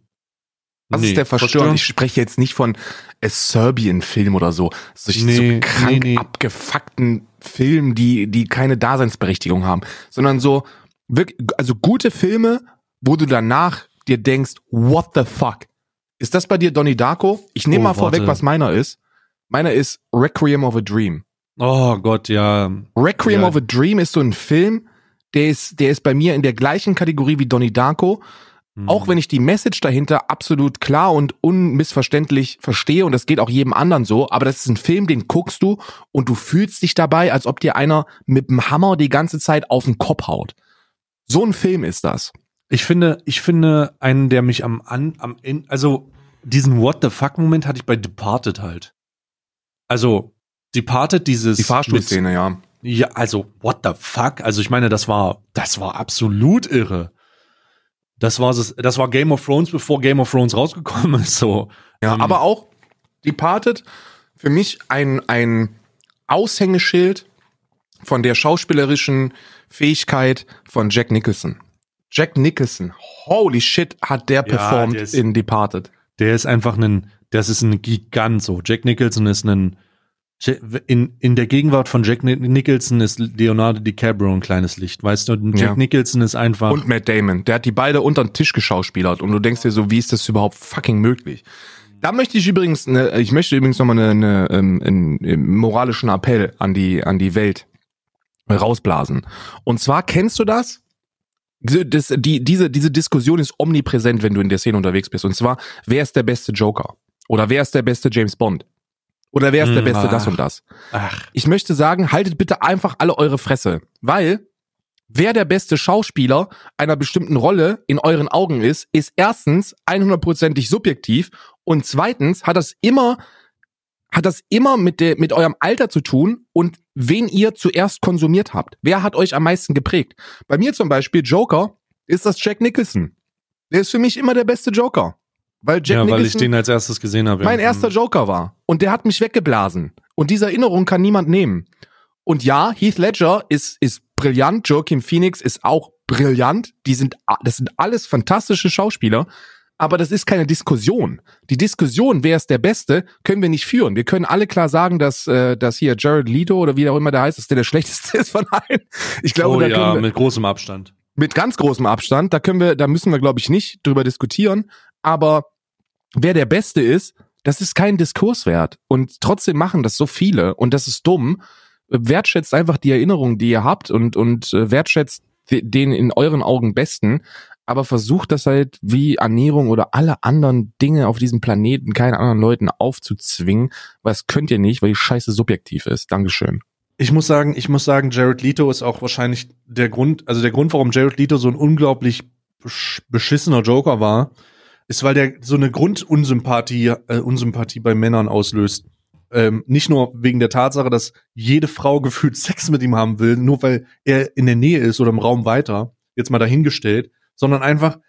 S2: Was nee, ist der verstörend? Ich spreche jetzt nicht von a Serbian-Film oder so. Solch nee, so krank nee, nee. abgefuckten Filmen, die, die keine Daseinsberechtigung haben. Sondern so, wirklich, also gute Filme, wo du danach dir denkst, what the fuck? Ist das bei dir Donnie Darko? Ich nehme oh, mal vorweg, was meiner ist. Meiner ist Requiem of a Dream.
S1: Oh Gott, ja.
S2: Requiem
S1: ja.
S2: of a Dream ist so ein Film, der ist, der ist bei mir in der gleichen Kategorie wie Donnie Darko. Mhm. Auch wenn ich die Message dahinter absolut klar und unmissverständlich verstehe und das geht auch jedem anderen so, aber das ist ein Film, den guckst du und du fühlst dich dabei, als ob dir einer mit dem Hammer die ganze Zeit auf den Kopf haut. So ein Film ist das.
S1: Ich finde, ich finde einen, der mich am, an, am, in, also diesen What the fuck Moment hatte ich bei Departed halt. Also, Departed dieses.
S2: Die Fahrstuhlszene, ja.
S1: Ja, also, what the fuck? Also, ich meine, das war, das war absolut irre. Das war, das war Game of Thrones, bevor Game of Thrones rausgekommen ist, so.
S2: Ja, ähm, aber auch Departed, für mich ein, ein Aushängeschild von der schauspielerischen Fähigkeit von Jack Nicholson. Jack Nicholson, holy shit, hat der ja, performt der ist, in Departed.
S1: Der ist einfach ein, das ist ein Gigant so. Jack Nicholson ist ein, in, in der Gegenwart von Jack Nicholson ist Leonardo DiCaprio ein kleines Licht. Weißt du, Jack ja. Nicholson ist einfach.
S2: Und Matt Damon. Der hat die beide unter den Tisch geschauspielert. Und du denkst dir so, wie ist das überhaupt fucking möglich? Da möchte ich übrigens, ne, ich möchte übrigens nochmal eine, eine, einen, einen, einen moralischen Appell an die, an die Welt rausblasen. Und zwar kennst du das? das, die, diese, diese Diskussion ist omnipräsent, wenn du in der Szene unterwegs bist. Und zwar, wer ist der beste Joker? Oder wer ist der beste James Bond? Oder wer ist der Beste, ach. das und das?
S1: Ach.
S2: Ich möchte sagen, haltet bitte einfach alle eure Fresse. Weil wer der beste Schauspieler einer bestimmten Rolle in euren Augen ist, ist erstens 100%ig subjektiv und zweitens hat das immer hat das immer mit der mit eurem Alter zu tun und wen ihr zuerst konsumiert habt. Wer hat euch am meisten geprägt? Bei mir zum Beispiel Joker ist das Jack Nicholson. Der ist für mich immer der beste Joker. Weil Jack ja,
S1: Nicholson weil ich den als erstes gesehen habe.
S2: Mein erster Joker war. Und der hat mich weggeblasen. Und diese Erinnerung kann niemand nehmen. Und ja, Heath Ledger ist, ist brillant. Joaquin Phoenix ist auch brillant. Die sind, das sind alles fantastische Schauspieler. Aber das ist keine Diskussion. Die Diskussion, wer ist der Beste, können wir nicht führen. Wir können alle klar sagen, dass, äh, dass hier Jared Leto oder wie auch immer der heißt, dass der der schlechteste ist von allen. Ich glaube,
S1: oh,
S2: da
S1: ja, wir, mit großem Abstand.
S2: Mit ganz großem Abstand. Da können wir, da müssen wir, glaube ich, nicht drüber diskutieren. Aber wer der Beste ist, das ist kein Diskurswert. Und trotzdem machen das so viele. Und das ist dumm wertschätzt einfach die Erinnerungen, die ihr habt und, und äh, wertschätzt den in euren Augen besten, aber versucht das halt wie Ernährung oder alle anderen Dinge auf diesem Planeten keinen anderen Leuten aufzuzwingen, weil das könnt ihr nicht, weil die Scheiße subjektiv ist. Dankeschön.
S1: Ich muss sagen, ich muss sagen, Jared Leto ist auch wahrscheinlich der Grund, also der Grund, warum Jared Leto so ein unglaublich beschissener Joker war, ist, weil der so eine Grundunsympathie, äh, Unsympathie bei Männern auslöst. Ähm, nicht nur wegen der Tatsache, dass jede Frau gefühlt Sex mit ihm haben will, nur weil er in der Nähe ist oder im Raum weiter, jetzt mal dahingestellt, sondern einfach,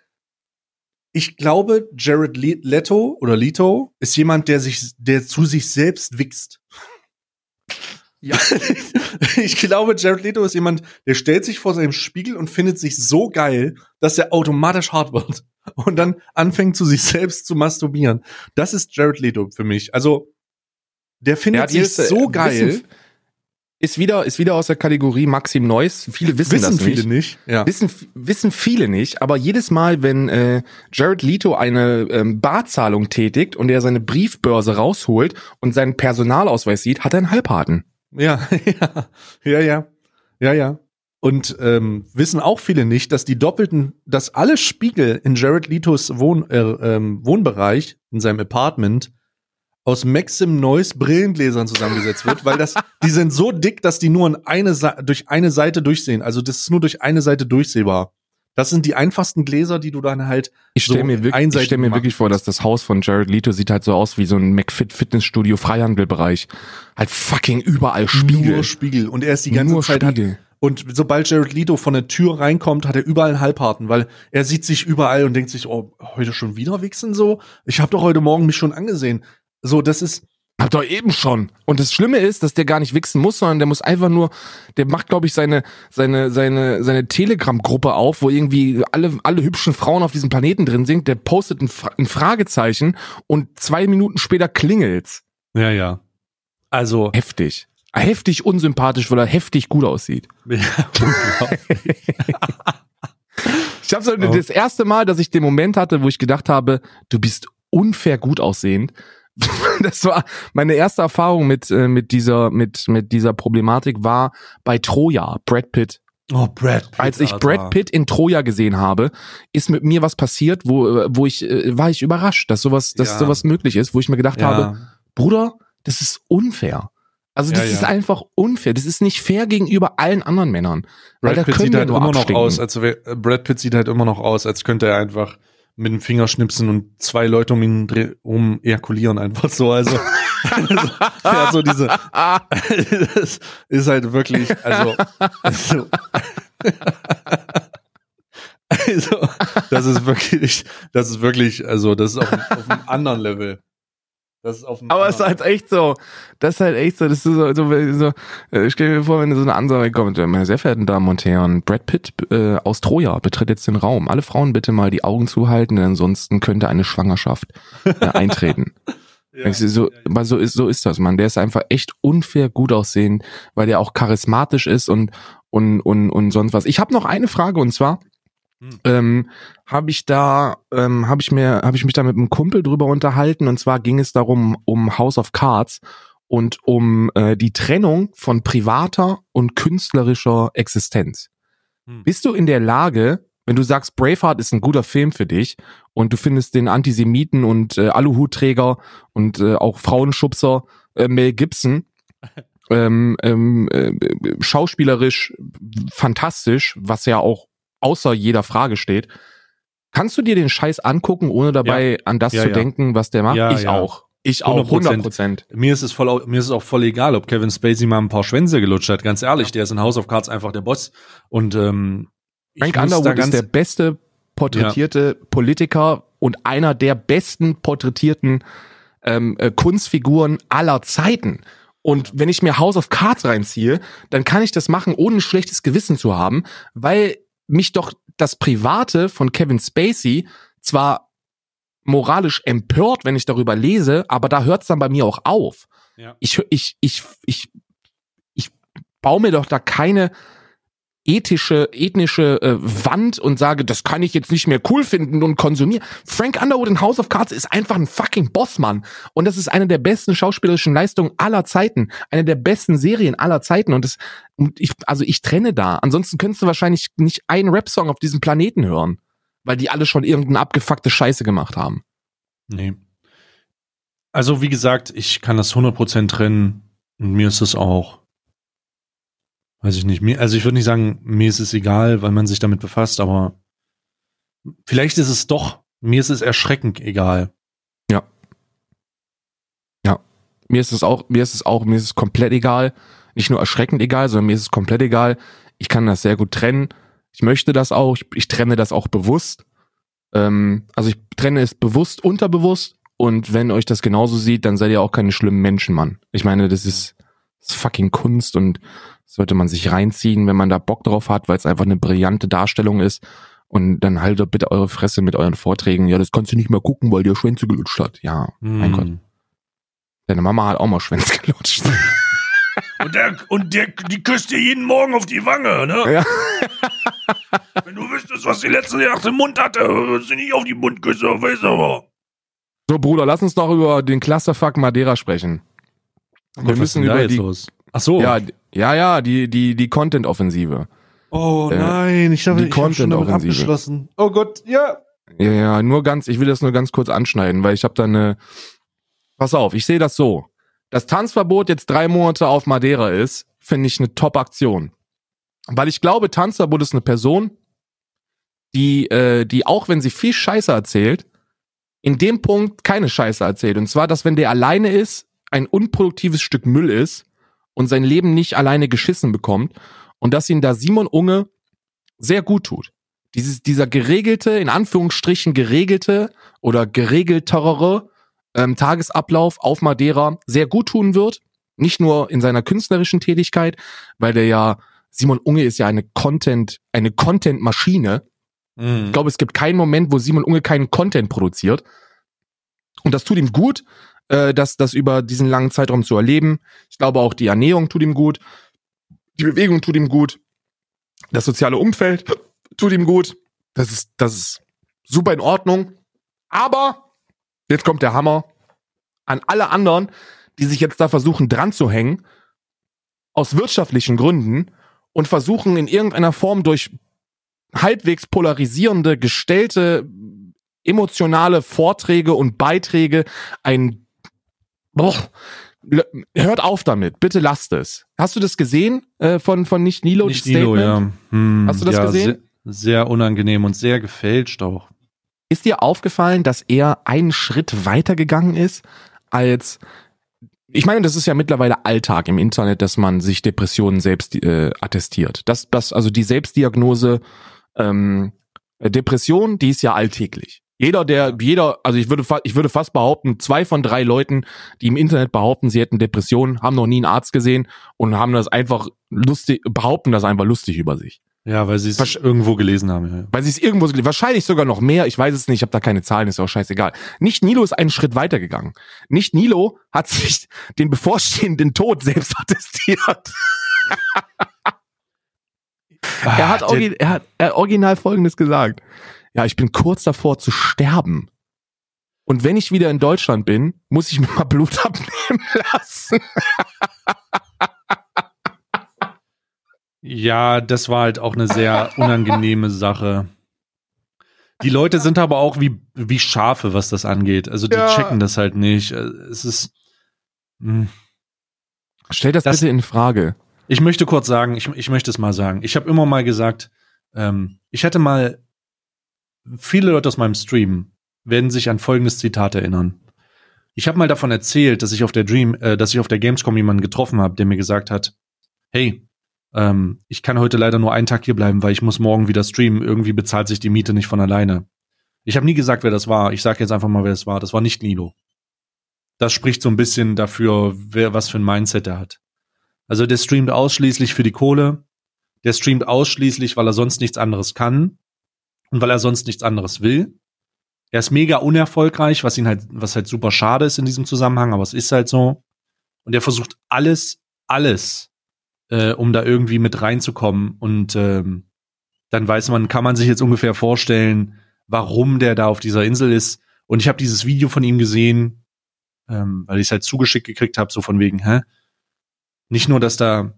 S1: ich glaube, Jared Leto oder Leto ist jemand, der sich, der zu sich selbst wichst. Ja. ich glaube, Jared Leto ist jemand, der stellt sich vor seinem Spiegel und findet sich so geil, dass er automatisch hart wird und dann anfängt zu sich selbst zu masturbieren. Das ist Jared Leto für mich. Also der findet sich jetzt, so äh, geil. Wissen,
S2: ist wieder, ist wieder aus der Kategorie Maxim Neuss. Viele wissen, wissen das nicht.
S1: viele nicht.
S2: Ja. Wissen, wissen viele nicht. Aber jedes Mal, wenn äh, Jared Leto eine ähm, Barzahlung tätigt und er seine Briefbörse rausholt und seinen Personalausweis sieht, hat er einen Halbharten.
S1: Ja, ja, ja, ja, ja, ja. Und ähm, wissen auch viele nicht, dass die doppelten, dass alle Spiegel in Jared Letos Wohn, äh, ähm, Wohnbereich in seinem Apartment aus Maxim Noise Brillengläsern zusammengesetzt wird, weil das, die sind so dick, dass die nur in eine, durch eine Seite durchsehen. Also das ist nur durch eine Seite durchsehbar. Das sind die einfachsten Gläser, die du dann halt
S2: ich stell so mir wirklich, Ich stelle mir wirklich vor, dass das Haus von Jared Leto sieht halt so aus wie so ein McFit Fitnessstudio Freihandelbereich. Halt fucking überall Spiegel.
S1: Nur Spiegel. Und er ist die ganze nur Zeit Spiegel. Hat, und sobald Jared Leto von der Tür reinkommt, hat er überall einen Halbharten, weil er sieht sich überall und denkt sich, oh, heute schon wieder wichsen so? Ich habe doch heute Morgen mich schon angesehen. So, das ist.
S2: Hab doch eben schon. Und das Schlimme ist, dass der gar nicht wichsen muss, sondern der muss einfach nur, der macht, glaube ich, seine, seine, seine, seine Telegram-Gruppe auf, wo irgendwie alle, alle hübschen Frauen auf diesem Planeten drin sind. Der postet ein, ein Fragezeichen und zwei Minuten später klingelt's.
S1: Ja, ja. Also.
S2: Heftig. Heftig unsympathisch, weil er heftig gut aussieht. Ja, ich habe so oh. das erste Mal, dass ich den Moment hatte, wo ich gedacht habe, du bist unfair gut aussehend. das war meine erste Erfahrung mit äh, mit dieser mit mit dieser Problematik war bei Troja Brad Pitt.
S1: Oh, Brad
S2: Pitt, Als ich Alter. Brad Pitt in Troja gesehen habe, ist mit mir was passiert, wo äh, wo ich äh, war ich überrascht, dass sowas dass ja. sowas möglich ist, wo ich mir gedacht ja. habe, Bruder, das ist unfair. Also das ja, ist einfach unfair. Das ist nicht fair gegenüber allen anderen Männern.
S1: Brad Pitt sieht halt immer noch aus, als Brad Pitt sieht halt immer noch aus, als könnte er einfach mit dem Finger schnipsen und zwei Leute um ihn um ejakulieren einfach so. Also, also ja, so diese, das ist halt wirklich, also, also, also, das ist wirklich, das ist wirklich, also, das ist auf, auf einem anderen Level.
S2: Das ist auf Aber es ist halt echt so. Das ist halt echt so. Das ist so, so, so äh, ich stelle mir vor, wenn so eine Ansage kommt, meine sehr verehrten Damen und Herren, Brad Pitt äh, aus Troja betritt jetzt den Raum. Alle Frauen bitte mal die Augen zuhalten, denn ansonsten könnte eine Schwangerschaft äh, eintreten. ja, so, ja, so ist so ist das, man. Der ist einfach echt unfair gut aussehend, weil der auch charismatisch ist und und und und sonst was. Ich habe noch eine Frage und zwar hm. Ähm, habe ich da, ähm, habe ich mir, habe ich mich da mit einem Kumpel drüber unterhalten und zwar ging es darum um House of Cards und um äh, die Trennung von privater und künstlerischer Existenz. Hm. Bist du in der Lage, wenn du sagst, Braveheart ist ein guter Film für dich und du findest den Antisemiten und äh, Aluhutträger und äh, auch Frauenschubser äh, Mel Gibson. ähm, ähm, äh, schauspielerisch fantastisch, was ja auch außer jeder Frage steht. Kannst du dir den Scheiß angucken, ohne dabei ja. an das ja, zu ja. denken, was der macht? ich auch. Ich auch, 100 Prozent.
S1: Mir ist es voll, mir ist es auch voll egal, ob Kevin Spacey mal ein paar Schwänze gelutscht hat. Ganz ehrlich, der ist in House of Cards einfach der Boss. Und ähm,
S2: Frank Underwood ist der beste porträtierte Politiker und einer der besten porträtierten ähm, äh, Kunstfiguren aller Zeiten. Und wenn ich mir House of Cards reinziehe, dann kann ich das machen, ohne ein schlechtes Gewissen zu haben, weil mich doch das Private von Kevin Spacey zwar moralisch empört, wenn ich darüber lese, aber da hört es dann bei mir auch auf. Ja. Ich, ich, ich, ich, ich baue mir doch da keine ethische, ethnische äh, Wand und sage, das kann ich jetzt nicht mehr cool finden und konsumieren. Frank Underwood in House of Cards ist einfach ein fucking Bossmann. Und das ist eine der besten schauspielerischen Leistungen aller Zeiten. Eine der besten Serien aller Zeiten. Und das, und ich, also ich trenne da. Ansonsten könntest du wahrscheinlich nicht einen Rap-Song auf diesem Planeten hören. Weil die alle schon irgendeine abgefuckte Scheiße gemacht haben.
S1: Nee. Also, wie gesagt, ich kann das 100% trennen. Und mir ist es auch weiß ich nicht. Mir, also ich würde nicht sagen, mir ist es egal, weil man sich damit befasst, aber vielleicht ist es doch, mir ist es erschreckend egal.
S2: Ja. Ja. Mir ist es auch, mir ist es auch, mir ist es komplett egal. Nicht nur erschreckend egal, sondern mir ist es komplett egal. Ich kann das sehr gut trennen. Ich möchte das auch. Ich, ich trenne das auch bewusst. Ähm, also ich trenne es bewusst, unterbewusst. Und wenn euch das genauso sieht, dann seid ihr auch keine schlimmen Menschen, Mann. Ich meine, das ist, das ist fucking Kunst und sollte man sich reinziehen, wenn man da Bock drauf hat, weil es einfach eine brillante Darstellung ist. Und dann haltet bitte eure Fresse mit euren Vorträgen. Ja, das kannst du nicht mehr gucken, weil dir Schwänze gelutscht hat. Ja, mm. mein Gott. Deine Mama hat auch mal Schwänze gelutscht.
S1: Und, der, und der, die küsst dir jeden Morgen auf die Wange, ne? Ja. Wenn du wüsstest, was die letzte Nacht im Mund hatte, würdest du nicht auf die Mund küssen, weißt du aber.
S2: So, Bruder, lass uns doch über den Clusterfuck Madeira sprechen. Wir müssen über die, los?
S1: Ach so.
S2: Ja, ja, ja, die, die, die Content-Offensive.
S1: Oh äh, nein, ich habe
S2: die Content-Offensive
S1: abgeschlossen. Oh Gott, ja.
S2: Ja, ja, nur ganz, ich will das nur ganz kurz anschneiden, weil ich habe da eine. Pass auf, ich sehe das so. Das Tanzverbot jetzt drei Monate auf Madeira ist, finde ich eine Top-Aktion. Weil ich glaube, Tanzverbot ist eine Person, die, äh, die auch wenn sie viel Scheiße erzählt, in dem Punkt keine Scheiße erzählt. Und zwar, dass wenn der alleine ist, ein unproduktives Stück Müll ist und sein Leben nicht alleine geschissen bekommt und dass ihn da Simon Unge sehr gut tut. Dieses, dieser geregelte, in Anführungsstrichen geregelte oder geregeltere ähm, Tagesablauf auf Madeira sehr gut tun wird. Nicht nur in seiner künstlerischen Tätigkeit, weil der ja, Simon Unge ist ja eine Content, eine Content-Maschine. Mhm. Ich glaube, es gibt keinen Moment, wo Simon Unge keinen Content produziert. Und das tut ihm gut, äh, das, das über diesen langen Zeitraum zu erleben. Ich glaube auch die Ernährung tut ihm gut, die Bewegung tut ihm gut, das soziale Umfeld tut ihm gut. Das ist, das ist super in Ordnung. Aber jetzt kommt der Hammer an alle anderen, die sich jetzt da versuchen dran zu hängen, aus wirtschaftlichen Gründen und versuchen in irgendeiner Form durch halbwegs polarisierende, gestellte, emotionale Vorträge und Beiträge einen boah, hört auf damit, bitte lasst es. Hast du das gesehen äh, von von nicht Nilo?
S1: Nicht Nilo, ja.
S2: Hm, Hast du das
S1: ja,
S2: gesehen?
S1: Sehr, sehr unangenehm und sehr gefälscht auch.
S2: Ist dir aufgefallen, dass er einen Schritt weiter gegangen ist als ich meine, das ist ja mittlerweile Alltag im Internet, dass man sich Depressionen selbst äh, attestiert. Das, das, also die Selbstdiagnose ähm, Depression, die ist ja alltäglich. Jeder, der, jeder, also ich würde, ich würde fast behaupten, zwei von drei Leuten, die im Internet behaupten, sie hätten Depressionen, haben noch nie einen Arzt gesehen und haben das einfach lustig, behaupten das einfach lustig über sich.
S1: Ja, weil sie es irgendwo gelesen haben. Ja.
S2: Weil sie es irgendwo gelesen wahrscheinlich sogar noch mehr, ich weiß es nicht, ich habe da keine Zahlen, ist auch scheißegal. Nicht Nilo ist einen Schritt weiter gegangen. Nicht Nilo hat sich den bevorstehenden Tod selbst attestiert. er, hat ah, er hat er hat original Folgendes gesagt ja, ich bin kurz davor zu sterben. Und wenn ich wieder in Deutschland bin, muss ich mir mal Blut abnehmen lassen.
S1: ja, das war halt auch eine sehr unangenehme Sache. Die Leute sind aber auch wie, wie Schafe, was das angeht. Also die ja. checken das halt nicht. Es ist. Mh. Hm.
S2: Stell das, das bitte in Frage.
S1: Ich möchte kurz sagen, ich, ich möchte es mal sagen. Ich habe immer mal gesagt, ähm, ich hätte mal, viele Leute aus meinem Stream werden sich an folgendes Zitat erinnern. Ich habe mal davon erzählt, dass ich auf der Dream, äh, dass ich auf der Gamescom jemanden getroffen habe, der mir gesagt hat, hey, ähm, ich kann heute leider nur einen Tag hier bleiben, weil ich muss morgen wieder streamen. Irgendwie bezahlt sich die Miete nicht von alleine. Ich habe nie gesagt, wer das war. Ich sage jetzt einfach mal, wer das war. Das war nicht Nilo. Das spricht so ein bisschen dafür, wer was für ein Mindset er hat. Also der streamt ausschließlich für die Kohle. Der streamt ausschließlich, weil er sonst nichts anderes kann und weil er sonst nichts anderes will. Er ist mega unerfolgreich, was ihn halt, was halt super schade ist in diesem Zusammenhang, aber es ist halt so. Und er versucht alles, alles äh, um da irgendwie mit reinzukommen. Und ähm, dann weiß man, kann man sich jetzt ungefähr vorstellen, warum der da auf dieser Insel ist. Und ich habe dieses Video von ihm gesehen, ähm, weil ich es halt zugeschickt gekriegt habe, so von wegen, hä? Nicht nur, dass da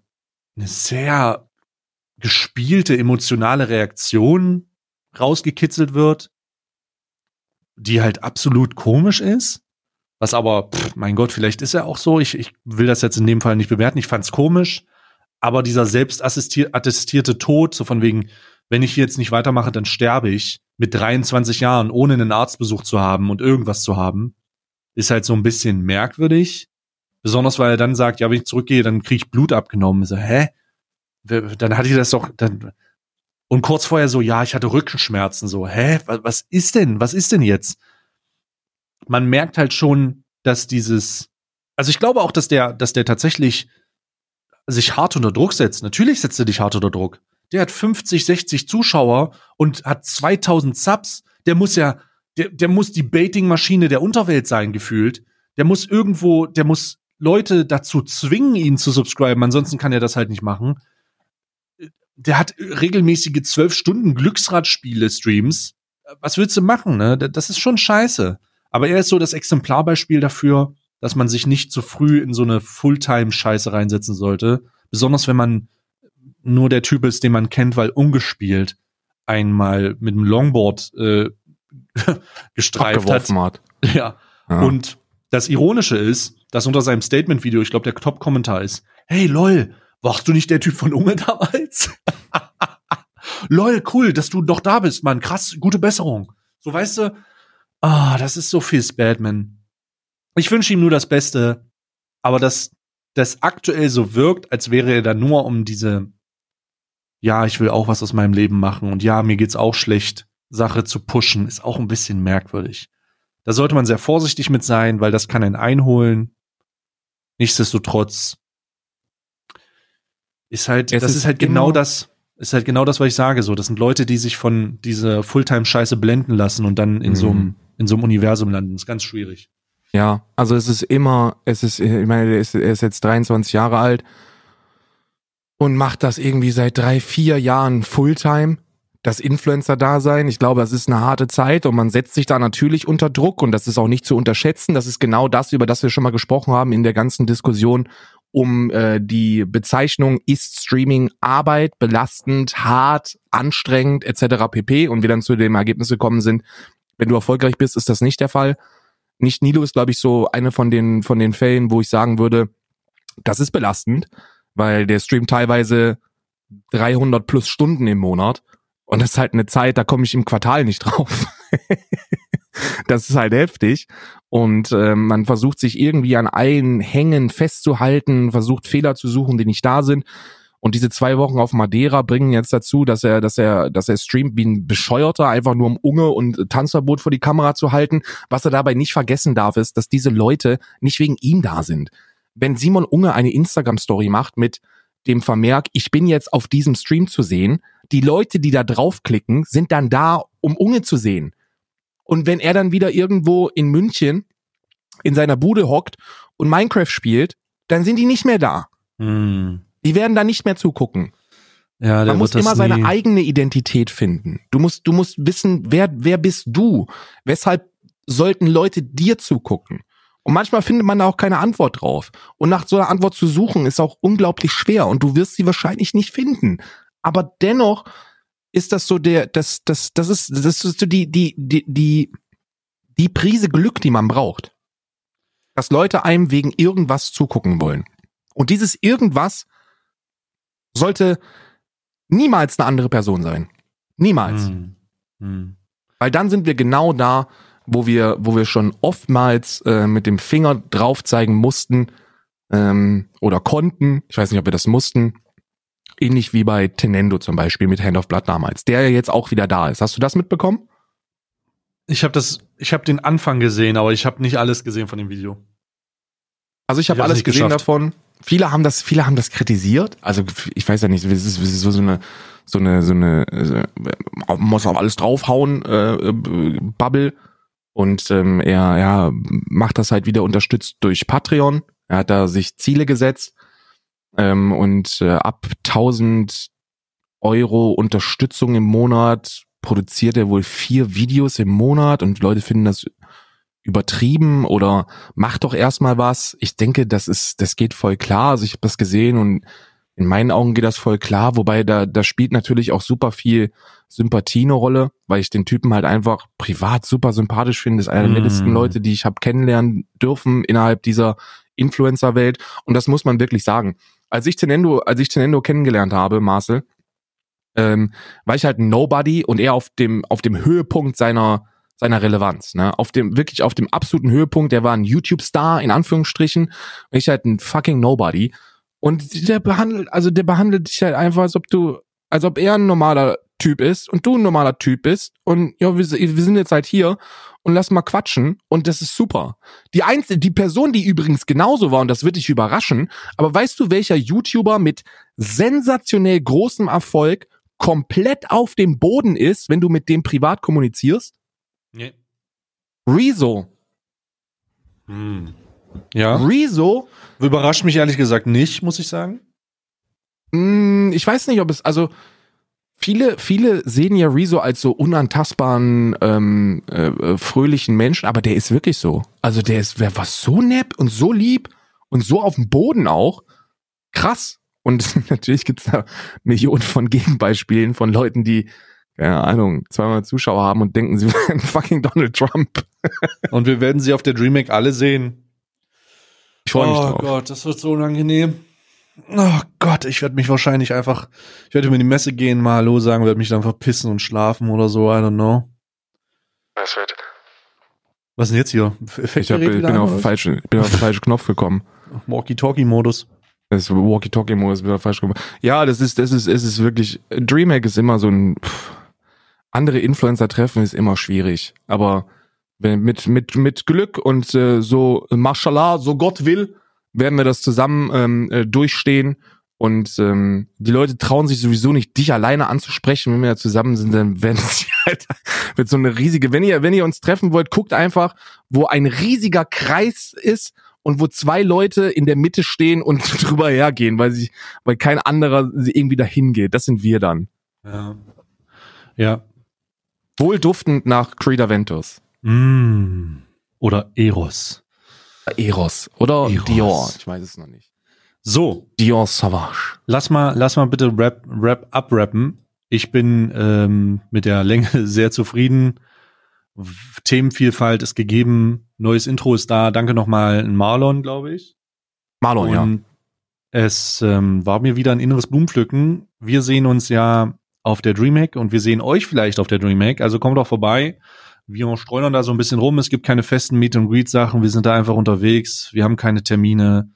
S1: eine sehr gespielte emotionale Reaktion rausgekitzelt wird, die halt absolut komisch ist, was aber, pff, mein Gott, vielleicht ist er auch so. Ich, ich will das jetzt in dem Fall nicht bewerten. Ich fand's komisch aber dieser selbst attestierte Tod, so von wegen, wenn ich jetzt nicht weitermache, dann sterbe ich, mit 23 Jahren, ohne einen Arztbesuch zu haben und irgendwas zu haben, ist halt so ein bisschen merkwürdig. Besonders weil er dann sagt, ja, wenn ich zurückgehe, dann kriege ich Blut abgenommen. So, hä? Dann hatte ich das doch, dann, und kurz vorher so, ja, ich hatte Rückenschmerzen, so, hä? Was ist denn? Was ist denn jetzt? Man merkt halt schon, dass dieses, also ich glaube auch, dass der, dass der tatsächlich sich hart unter Druck setzt. Natürlich setzt er dich hart unter Druck. Der hat 50, 60 Zuschauer und hat 2000 Subs. Der muss ja, der, der muss die Baiting-Maschine der Unterwelt sein, gefühlt. Der muss irgendwo, der muss Leute dazu zwingen, ihn zu subscriben. Ansonsten kann er das halt nicht machen. Der hat regelmäßige 12 Stunden Glücksradspiele-Streams. Was willst du machen, ne? Das ist schon scheiße. Aber er ist so das Exemplarbeispiel dafür, dass man sich nicht zu früh in so eine Fulltime-Scheiße reinsetzen sollte. Besonders wenn man nur der Typ ist, den man kennt, weil ungespielt einmal mit dem Longboard äh, gestreift hat. hat. Ja. ja. Und das Ironische ist, dass unter seinem Statement-Video, ich glaube, der Top-Kommentar ist, hey lol, warst du nicht der Typ von Unge damals? lol, cool, dass du doch da bist, Mann. Krass, gute Besserung. So weißt du, ah, das ist so viel Batman ich wünsche ihm nur das Beste, aber dass das aktuell so wirkt, als wäre er da nur um diese, ja, ich will auch was aus meinem Leben machen und ja, mir geht's auch schlecht, Sache zu pushen, ist auch ein bisschen merkwürdig. Da sollte man sehr vorsichtig mit sein, weil das kann einen einholen. Nichtsdestotrotz ist halt, es das ist, ist halt genau das, ist halt genau das, was ich sage. So, das sind Leute, die sich von dieser Fulltime-Scheiße blenden lassen und dann in mhm. so einem in so einem Universum landen. Das ist ganz schwierig.
S2: Ja, also es ist immer, es ist, ich meine, er ist, er ist jetzt 23 Jahre alt und macht das irgendwie seit drei, vier Jahren Fulltime. Das Influencer-Dasein, ich glaube, das ist eine harte Zeit und man setzt sich da natürlich unter Druck und das ist auch nicht zu unterschätzen. Das ist genau das, über das wir schon mal gesprochen haben in der ganzen Diskussion um äh, die Bezeichnung ist Streaming Arbeit, belastend, hart, anstrengend etc. pp. Und wir dann zu dem Ergebnis gekommen sind, wenn du erfolgreich bist, ist das nicht der Fall nicht Nilo ist, glaube ich, so eine von den, von den Fällen, wo ich sagen würde, das ist belastend, weil der streamt teilweise 300 plus Stunden im Monat und das ist halt eine Zeit, da komme ich im Quartal nicht drauf. das ist halt heftig und äh, man versucht sich irgendwie an allen Hängen festzuhalten, versucht Fehler zu suchen, die nicht da sind und diese zwei Wochen auf Madeira bringen jetzt dazu, dass er, dass er, dass er streamt wie ein Bescheuerter, einfach nur um Unge und Tanzverbot vor die Kamera zu halten. Was er dabei nicht vergessen darf, ist, dass diese Leute nicht wegen ihm da sind. Wenn Simon Unge eine Instagram-Story macht mit dem Vermerk, ich bin jetzt auf diesem Stream zu sehen, die Leute, die da draufklicken, sind dann da, um Unge zu sehen. Und wenn er dann wieder irgendwo in München in seiner Bude hockt und Minecraft spielt, dann sind die nicht mehr da. Hm. Die werden da nicht mehr zugucken. Ja, Man muss immer seine eigene Identität finden. Du musst, du musst wissen, wer, wer bist du? Weshalb sollten Leute dir zugucken? Und manchmal findet man da auch keine Antwort drauf. Und nach so einer Antwort zu suchen ist auch unglaublich schwer und du wirst sie wahrscheinlich nicht finden. Aber dennoch ist das so der, das, das, das ist, das ist so die, die, die, die, die Prise Glück, die man braucht. Dass Leute einem wegen irgendwas zugucken wollen. Und dieses irgendwas sollte niemals eine andere Person sein. Niemals. Hm. Hm. Weil dann sind wir genau da, wo wir, wo wir schon oftmals äh, mit dem Finger drauf zeigen mussten ähm, oder konnten. Ich weiß nicht, ob wir das mussten. Ähnlich wie bei Tenendo zum Beispiel mit Hand of Blood damals, der ja jetzt auch wieder da ist. Hast du das mitbekommen?
S1: Ich habe das, ich habe den Anfang gesehen, aber ich habe nicht alles gesehen von dem Video.
S2: Also ich habe hab alles gesehen geschafft. davon. Viele haben das, viele haben das kritisiert. Also ich weiß ja nicht, es ist, es ist so eine, so eine, so eine, äh, muss auf alles draufhauen, äh, äh, Bubble. Und ähm, er ja, macht das halt wieder unterstützt durch Patreon. Er hat da sich Ziele gesetzt ähm, und äh, ab 1000 Euro Unterstützung im Monat produziert er wohl vier Videos im Monat und Leute finden das übertrieben oder macht doch erstmal was. Ich denke, das ist, das geht voll klar. Also ich habe das gesehen und in meinen Augen geht das voll klar, wobei da, da spielt natürlich auch super viel Sympathie eine Rolle, weil ich den Typen halt einfach privat super sympathisch finde. Das ist einer der mm. nettesten Leute, die ich habe kennenlernen dürfen innerhalb dieser Influencer-Welt. Und das muss man wirklich sagen. Als ich Tenendo, als ich Tenendo kennengelernt habe, Marcel, ähm, war ich halt ein Nobody und er auf dem, auf dem Höhepunkt seiner, seiner Relevanz, ne? Auf dem, wirklich auf dem absoluten Höhepunkt, der war ein YouTube-Star, in Anführungsstrichen, und ich halt ein fucking Nobody. Und der behandelt, also der behandelt dich halt einfach, als ob du, als ob er ein normaler Typ ist und du ein normaler Typ bist. Und ja, wir, wir sind jetzt halt hier und lass mal quatschen und das ist super. Die einzige, die Person, die übrigens genauso war und das wird dich überraschen, aber weißt du, welcher YouTuber mit sensationell großem Erfolg komplett auf dem Boden ist, wenn du mit dem privat kommunizierst? Nee. Rezo.
S1: Hm. Ja.
S2: Rezo
S1: Überrascht mich ehrlich gesagt nicht, muss ich sagen.
S2: Mm, ich weiß nicht, ob es, also viele, viele sehen ja Rezo als so unantastbaren, ähm, äh, äh, fröhlichen Menschen, aber der ist wirklich so. Also der ist, wer war so nett und so lieb und so auf dem Boden auch. Krass. Und natürlich gibt's da Millionen von Gegenbeispielen von Leuten, die, keine Ahnung, zweimal Zuschauer haben und denken, sie wären fucking Donald Trump.
S1: und wir werden sie auf der DreamHack alle sehen.
S2: Ich freue mich oh drauf.
S1: Oh Gott, das wird so unangenehm. Oh Gott, ich werde mich wahrscheinlich einfach, ich werde über die Messe gehen, mal Hallo sagen, werde mich dann verpissen und schlafen oder so, I don't know.
S2: Was wird?
S1: Was ist denn jetzt hier?
S2: ich, hab, ich bin, auf falsche, bin auf den falschen Knopf gekommen.
S1: Walkie-Talkie-Modus.
S2: Das Walkie-Talkie-Modus wieder falsch gekommen. Ja, das ist, das ist, es ist wirklich, Dreamhack ist immer so ein, pff, andere Influencer treffen ist immer schwierig. Aber mit, mit, mit Glück und äh, so, mashallah, so Gott will, werden wir das zusammen ähm, äh, durchstehen. Und ähm, die Leute trauen sich sowieso nicht, dich alleine anzusprechen. Wenn wir ja zusammen sind, dann werden sie halt mit so eine riesige. Wenn ihr, wenn ihr uns treffen wollt, guckt einfach, wo ein riesiger Kreis ist und wo zwei Leute in der Mitte stehen und drüber hergehen, weil sie, weil kein anderer irgendwie dahin geht. Das sind wir dann.
S1: Ja. Ja.
S2: Wohlduftend nach Creed Aventus.
S1: Mm. Oder Eros.
S2: Eros. Oder Eros. Dior. Ich weiß es noch nicht.
S1: So.
S2: Dior Savage.
S1: Lass mal, lass mal bitte Rap, Rap abrappen. Ich bin ähm, mit der Länge sehr zufrieden. Themenvielfalt ist gegeben. Neues Intro ist da. Danke nochmal an Marlon, glaube ich.
S2: Marlon, Und ja.
S1: Es ähm, war mir wieder ein inneres Blumenpflücken. Wir sehen uns ja auf der DreamHack und wir sehen euch vielleicht auf der DreamHack. Also kommt doch vorbei. Wir streuen da so ein bisschen rum. Es gibt keine festen Meet and Greet Sachen. Wir sind da einfach unterwegs. Wir haben keine Termine.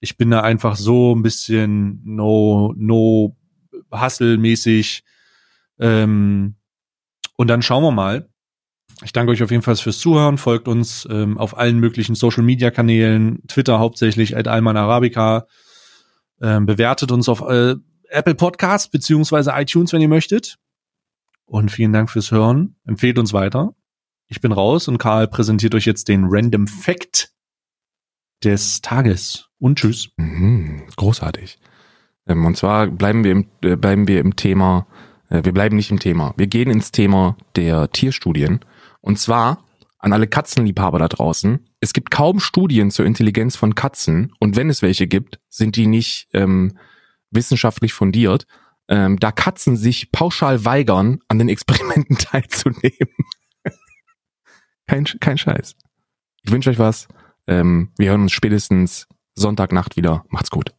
S1: Ich bin da einfach so ein bisschen no, no hustle mäßig. Ähm, und dann schauen wir mal. Ich danke euch auf jeden Fall fürs Zuhören. Folgt uns ähm, auf allen möglichen Social Media Kanälen, Twitter hauptsächlich, at Alman Arabica. Ähm, bewertet uns auf äh, Apple Podcasts beziehungsweise iTunes, wenn ihr möchtet. Und vielen Dank fürs Hören. Empfehlt uns weiter. Ich bin raus und Karl präsentiert euch jetzt den Random Fact des Tages. Und tschüss.
S2: Mhm, großartig. Ähm, und zwar bleiben wir im, äh, bleiben wir im Thema, äh, wir bleiben nicht im Thema. Wir gehen ins Thema der Tierstudien. Und zwar an alle Katzenliebhaber da draußen. Es gibt kaum Studien zur Intelligenz von Katzen. Und wenn es welche gibt, sind die nicht ähm, wissenschaftlich fundiert. Ähm, da Katzen sich pauschal weigern, an den Experimenten teilzunehmen. Kein, kein Scheiß. Ich wünsche euch was. Ähm, wir hören uns spätestens Sonntagnacht wieder. Macht's gut.